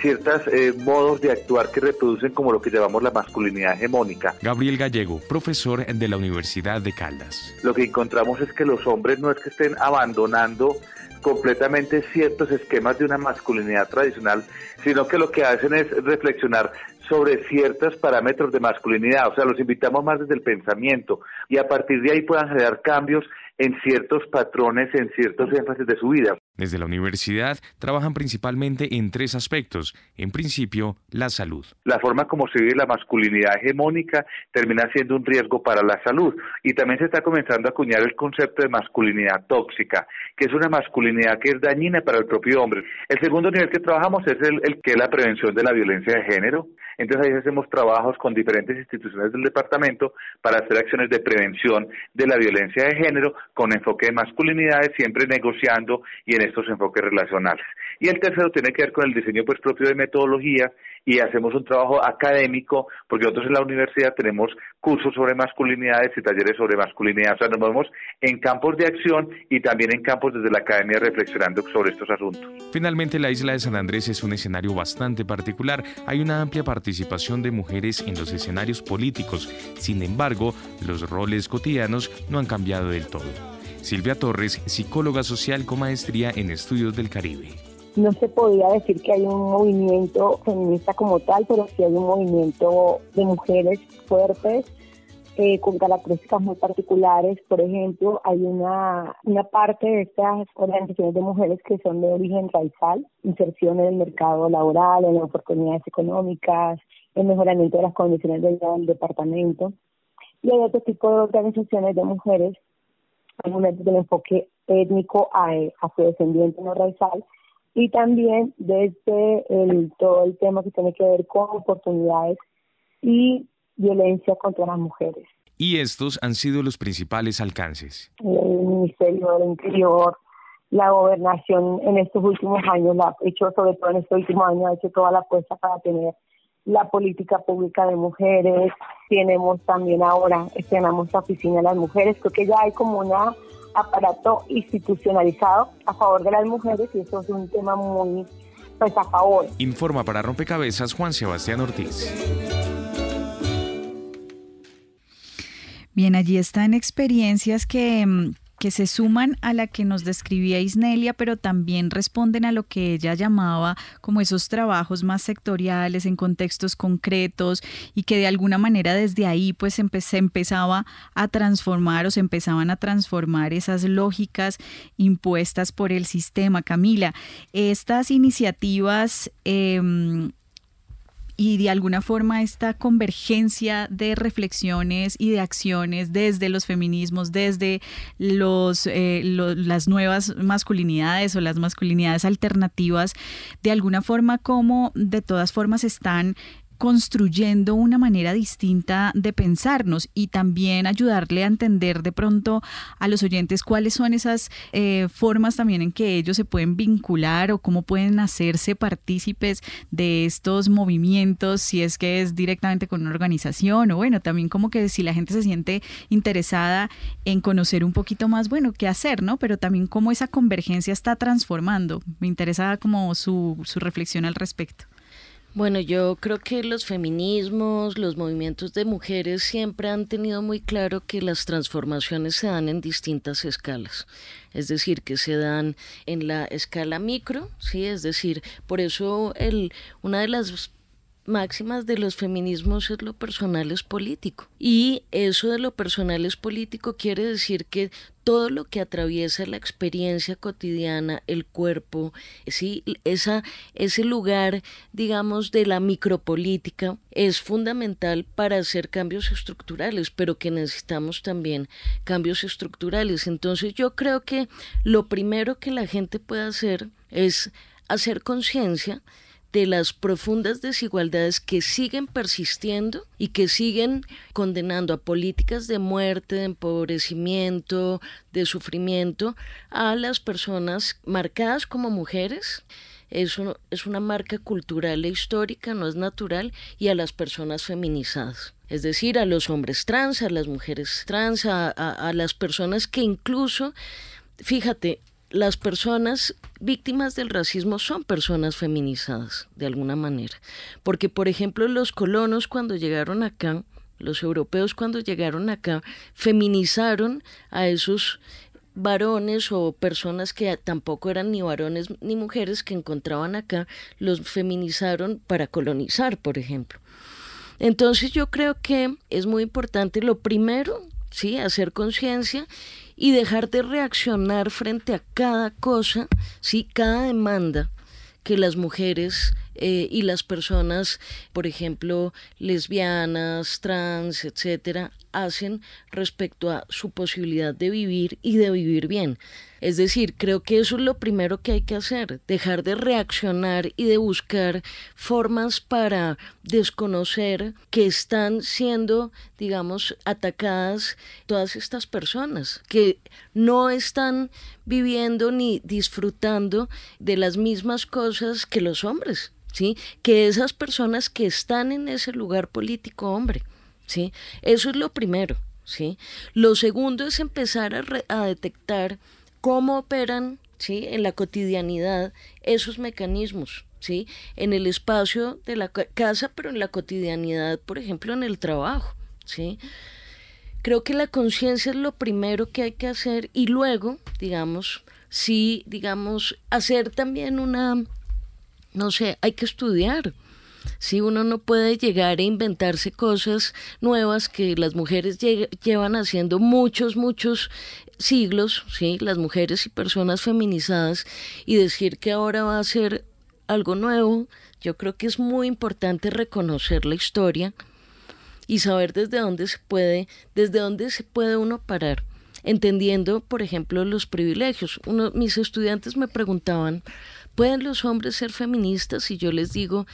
[SPEAKER 28] ciertos eh, modos de actuar que reproducen como lo que llamamos la masculinidad hegemónica.
[SPEAKER 26] Gabriel Gallego, profesor de la Universidad de Caldas.
[SPEAKER 28] Lo que encontramos es que los hombres no es que estén abandonando completamente ciertos esquemas de una masculinidad tradicional, sino que lo que hacen es reflexionar sobre ciertos parámetros de masculinidad, o sea, los invitamos más desde el pensamiento y a partir de ahí puedan generar cambios en ciertos patrones, en ciertos énfasis de su vida.
[SPEAKER 26] Desde la universidad trabajan principalmente en tres aspectos. En principio, la salud.
[SPEAKER 28] La forma como se vive la masculinidad hegemónica termina siendo un riesgo para la salud. Y también se está comenzando a acuñar el concepto de masculinidad tóxica, que es una masculinidad que es dañina para el propio hombre. El segundo nivel que trabajamos es el, el que es la prevención de la violencia de género. Entonces ahí hacemos trabajos con diferentes instituciones del departamento para hacer acciones de prevención de la violencia de género con enfoque de masculinidades, siempre negociando y en estos enfoques relacionales. Y el tercero tiene que ver con el diseño pues propio de metodología y hacemos un trabajo académico, porque nosotros en la universidad tenemos cursos sobre masculinidades y talleres sobre masculinidad, o sea, nos movemos en campos de acción y también en campos desde la academia reflexionando sobre estos asuntos.
[SPEAKER 26] Finalmente, la isla de San Andrés es un escenario bastante particular. Hay una amplia participación de mujeres en los escenarios políticos. Sin embargo, los roles cotidianos no han cambiado del todo. Silvia Torres, psicóloga social con maestría en estudios del Caribe
[SPEAKER 29] no se podía decir que hay un movimiento feminista como tal, pero sí hay un movimiento de mujeres fuertes eh, con características muy particulares. Por ejemplo, hay una, una parte de estas organizaciones de mujeres que son de origen raizal, inserción en el mercado laboral, en las oportunidades económicas, el mejoramiento de las condiciones del departamento. Y hay otro tipo de organizaciones de mujeres, algunas del enfoque étnico a, afrodescendiente no raizal, y también desde el, todo el tema que tiene que ver con oportunidades y violencia contra las mujeres.
[SPEAKER 26] Y estos han sido los principales alcances.
[SPEAKER 29] El Ministerio del Interior, la gobernación en estos últimos años, la ha hecho, sobre todo en este último año, ha hecho toda la apuesta para tener la política pública de mujeres. Tenemos también ahora, estrenamos la oficina de las mujeres. Creo que ya hay como una aparato institucionalizado a favor de las mujeres y eso es un tema muy pues a favor.
[SPEAKER 26] Informa para Rompecabezas Juan Sebastián Ortiz.
[SPEAKER 12] Bien, allí están experiencias que mm, que se suman a la que nos describía Isnelia, pero también responden a lo que ella llamaba como esos trabajos más sectoriales en contextos concretos y que de alguna manera desde ahí pues se empezaba a transformar o se empezaban a transformar esas lógicas impuestas por el sistema. Camila, estas iniciativas em, y de alguna forma esta convergencia de reflexiones y de acciones desde los feminismos, desde los, eh, las nuevas masculinidades o las masculinidades alternativas, de alguna forma como de todas formas están construyendo una manera distinta de pensarnos y también ayudarle a entender de pronto a los oyentes cuáles son esas eh, formas también en que ellos se pueden vincular o cómo pueden hacerse partícipes de estos movimientos, si es que es directamente con una organización o bueno, también como que si la gente se siente interesada en conocer un poquito más, bueno, qué hacer, ¿no? Pero también cómo esa convergencia está transformando. Me interesa como su, su reflexión al respecto.
[SPEAKER 21] Bueno, yo creo que los feminismos, los movimientos de mujeres siempre han tenido muy claro que las transformaciones se dan en distintas escalas. Es decir, que se dan en la escala micro, sí, es decir, por eso el, una de las máximas de los feminismos es lo personal es político. Y eso de lo personal es político quiere decir que todo lo que atraviesa la experiencia cotidiana, el cuerpo, ¿sí? Esa, ese lugar, digamos, de la micropolítica es fundamental para hacer cambios estructurales, pero que necesitamos también cambios estructurales. Entonces yo creo que lo primero que la gente puede hacer es hacer conciencia de las profundas desigualdades que siguen persistiendo y que siguen condenando a políticas de muerte, de empobrecimiento, de sufrimiento a las personas marcadas como mujeres. Es, es una marca cultural e histórica, no es natural, y a las personas feminizadas es decir, a los hombres trans, a las mujeres trans, a, a, las personas que incluso, fíjate, las personas víctimas del racismo son personas feminizadas, de alguna manera. Porque, por ejemplo, los colonos cuando llegaron acá, los europeos cuando llegaron acá, feminizaron a esos varones o personas que tampoco eran ni varones ni mujeres que encontraban acá, los feminizaron para colonizar, por ejemplo. Entonces yo creo que es muy importante lo primero, sí, hacer conciencia y dejar de reaccionar frente a cada cosa, sí, cada demanda que las mujeres eh, y las personas, por ejemplo, lesbianas, trans, etcétera, hacen respecto a su posibilidad de vivir y de vivir bien. Es decir, creo que eso es lo primero que hay que hacer, dejar de reaccionar y de buscar formas para desconocer que están siendo, digamos, atacadas todas estas personas, que no están viviendo ni disfrutando de las mismas cosas que los hombres. ¿Sí? Que esas personas que están en ese lugar político, hombre, ¿sí? Eso es lo primero, ¿sí? Lo segundo es empezar a, a detectar cómo operan ¿sí? en la cotidianidad esos mecanismos. ¿sí? En el espacio de la casa, pero en la cotidianidad, por ejemplo, en el trabajo. ¿sí? Creo que la conciencia es lo primero que hay que hacer y luego, digamos, sí, digamos, hacer también una, no sé, hay que estudiar. Si uno no puede llegar a inventarse cosas nuevas que las mujeres llevan haciendo muchos, muchos siglos, ¿sí? las mujeres y personas feminizadas, y decir que ahora va a ser algo nuevo, yo creo que es muy importante reconocer la historia y saber desde dónde se puede, desde dónde se puede uno parar, entendiendo, por ejemplo, los privilegios. Uno, mis estudiantes me preguntaban, ¿pueden los hombres ser feministas? Y yo les digo,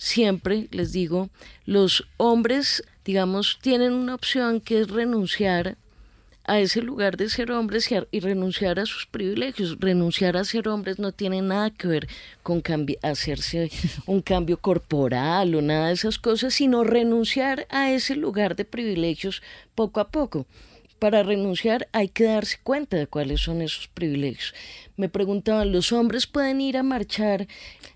[SPEAKER 21] siempre les digo, los hombres, digamos, tienen una opción que es renunciar a ese lugar de ser hombres y, renunciar a sus privilegios. Renunciar a ser hombres no tiene nada que ver con hacerse un cambio corporal o nada de esas cosas, sino renunciar a ese lugar de privilegios poco a poco para renunciar hay que darse cuenta de cuáles son esos privilegios. Me preguntaban, ¿los hombres pueden ir a marchar,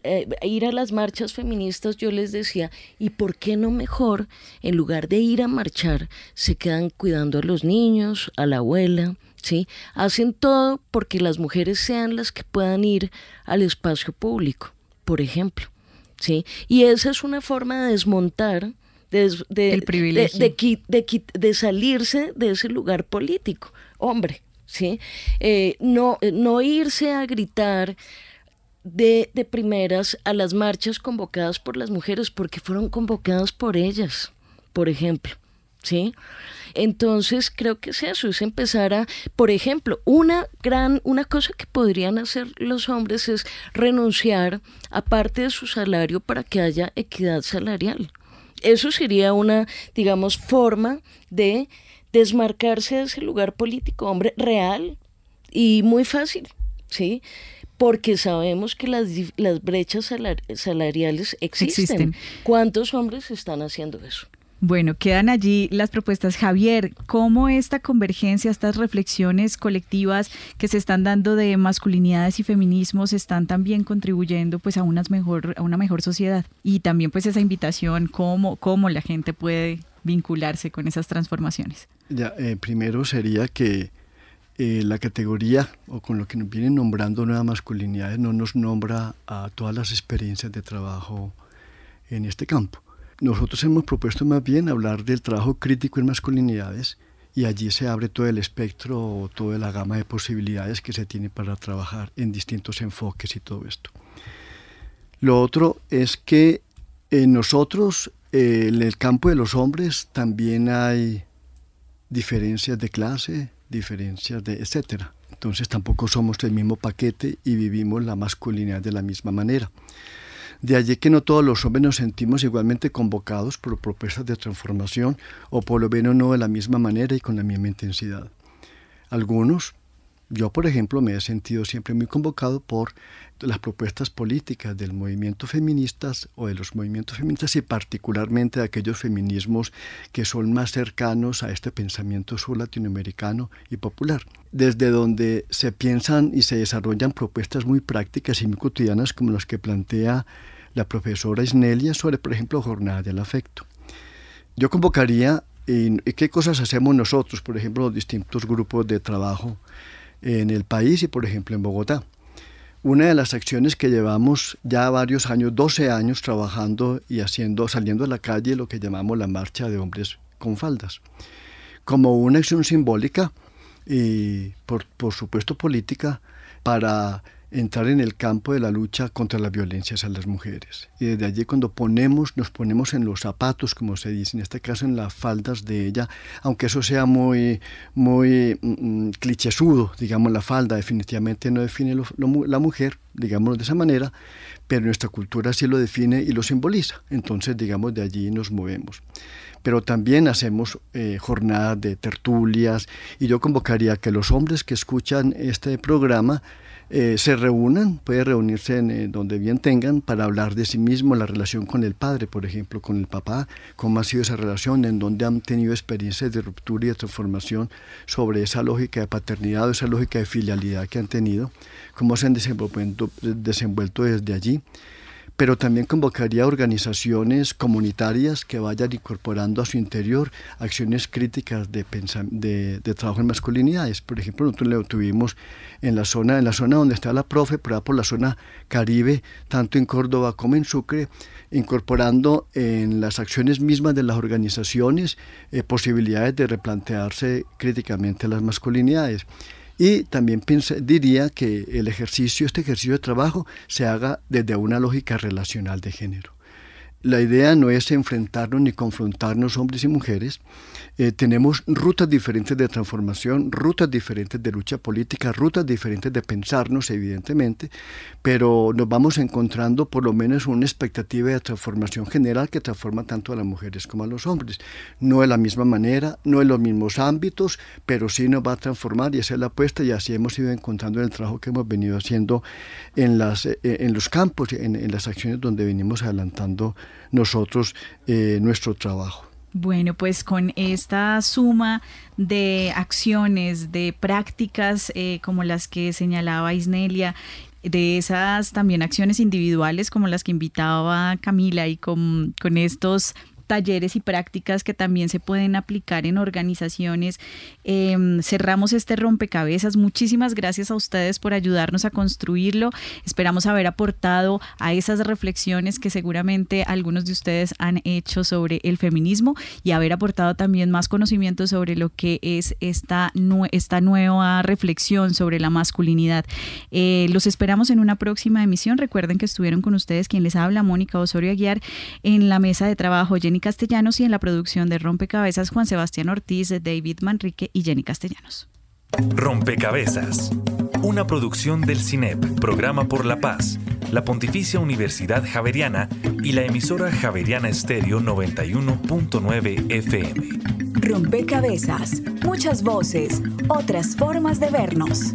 [SPEAKER 21] eh, ir a las marchas feministas? Yo les decía, ¿y por qué no mejor, en lugar de ir a marchar, se quedan cuidando a los niños, a la abuela? ¿Sí? Hacen todo porque las mujeres sean las que puedan ir al espacio público, por ejemplo. ¿Sí? Y esa es una forma de desmontar de, de, salirse de ese lugar político. Hombre, ¿sí? Eh, no, eh, no irse a gritar de, de primeras a las marchas convocadas por las mujeres, porque fueron convocadas por ellas, por ejemplo. ¿Sí? Entonces creo que es eso, es empezar a, por ejemplo, una gran, una cosa que podrían hacer los hombres es renunciar a parte de su salario para que haya equidad salarial. Eso sería una, digamos, forma de desmarcarse de ese lugar político, hombre, real y muy fácil, ¿sí? Porque sabemos que las, las brechas salariales existen. ¿Cuántos hombres están haciendo eso?
[SPEAKER 12] Bueno, quedan allí las propuestas. Javier, ¿cómo esta convergencia, estas reflexiones colectivas que se están dando de masculinidades y feminismos están también contribuyendo pues a, unas mejor, a una mejor sociedad? Y también pues esa invitación, ¿cómo, cómo la gente puede vincularse con esas transformaciones?
[SPEAKER 22] Ya, eh, primero sería que eh, la categoría o con lo que nos vienen nombrando nuevas masculinidades no nos nombra a todas las experiencias de trabajo en este campo. Nosotros hemos propuesto más bien hablar del trabajo crítico en masculinidades y allí se abre todo el espectro, toda la gama de posibilidades que se tiene para trabajar en distintos enfoques y todo esto. Lo otro es que en nosotros, eh, en el campo de los hombres, también hay diferencias de clase, diferencias de etcétera. Entonces tampoco somos el mismo paquete y vivimos la masculinidad de la misma manera. De allí que no todos los hombres nos sentimos igualmente convocados por propuestas de transformación o por lo menos no de la misma manera y con la misma intensidad. Algunos, yo por ejemplo, me he sentido siempre muy convocado por las propuestas políticas del movimiento feministas o de los movimientos feministas y particularmente de aquellos feminismos que son más cercanos a este pensamiento sur latinoamericano y popular, desde donde se piensan y se desarrollan propuestas muy prácticas y muy cotidianas como las que plantea la profesora Isnelia sobre, por ejemplo, jornada del afecto. Yo convocaría en, qué cosas hacemos nosotros, por ejemplo, los distintos grupos de trabajo en el país y, por ejemplo, en Bogotá. Una de las acciones que llevamos ya varios años, 12 años trabajando y haciendo, saliendo a la calle, lo que llamamos la marcha de hombres con faldas, como una acción simbólica y, por, por supuesto, política para entrar en el campo de la lucha contra las violencias a las mujeres. Y desde allí cuando ponemos, nos ponemos en los zapatos, como se dice, en este caso en las faldas de ella, aunque eso sea muy, muy mm, mm clichésudo, digamos, la falda definitivamente no define la mujer, digamos de esa manera, pero nuestra cultura sí lo define y lo simboliza. Entonces, digamos, de allí nos movemos pero también hacemos eh, jornadas de tertulias y yo convocaría que los hombres que escuchan este programa eh, se reúnan, puede reunirse en eh, donde bien tengan para hablar de sí mismo, la relación con el padre, por ejemplo, con el papá, cómo ha sido esa relación, en donde han tenido experiencias de ruptura y de transformación sobre esa lógica de paternidad o esa lógica de filialidad que han tenido, cómo se han desenvuelto desde allí pero también convocaría organizaciones comunitarias que vayan incorporando a su interior acciones críticas de, de, trabajo en masculinidades. Por ejemplo, nosotros lo tuvimos en la zona, en la zona donde está la profe, pero por la zona Caribe, tanto en Córdoba como en Sucre, incorporando en las acciones mismas de las organizaciones eh, posibilidades de replantearse críticamente las masculinidades. Y también diría que el ejercicio, este ejercicio de trabajo, se haga desde una lógica relacional de género. La idea no es enfrentarnos ni confrontarnos hombres y mujeres, eh, tenemos rutas diferentes de transformación, rutas diferentes de lucha política, rutas diferentes de pensarnos, evidentemente, pero nos vamos encontrando por lo menos una expectativa de transformación general que transforma tanto a las mujeres como a los hombres. No de la misma manera, no en los mismos ámbitos, pero sí nos va a transformar y esa es la apuesta y así hemos ido encontrando en el trabajo que hemos venido haciendo en, eh, los campos, en las acciones donde venimos adelantando nosotros eh, nuestro trabajo.
[SPEAKER 12] Bueno, pues con esta suma de acciones, de prácticas eh, como las que señalaba Isnelia, de esas también acciones individuales como las que invitaba Camila y con, con estos talleres y prácticas que también se pueden aplicar en organizaciones. Em, cerramos este rompecabezas. Muchísimas gracias a ustedes por ayudarnos a construirlo. Esperamos haber aportado a esas reflexiones que seguramente algunos de ustedes han hecho sobre el feminismo y haber aportado también más conocimiento sobre lo que es esta, esta nueva reflexión sobre la masculinidad. Eh, los esperamos en una próxima emisión. Recuerden que estuvieron con ustedes quien les habla, Mónica Osorio Aguiar, en la mesa de trabajo Jenny Castellanos y en la producción de Rompecabezas Juan Sebastián Ortiz, David Manrique y Jenny Castellanos.
[SPEAKER 1] Rompecabezas, una producción del CINEP, Programa por la Paz la Pontificia Universidad Javeriana y la emisora Javeriana Estéreo 91.9 FM.
[SPEAKER 12] Rompecabezas, muchas voces, otras formas de vernos.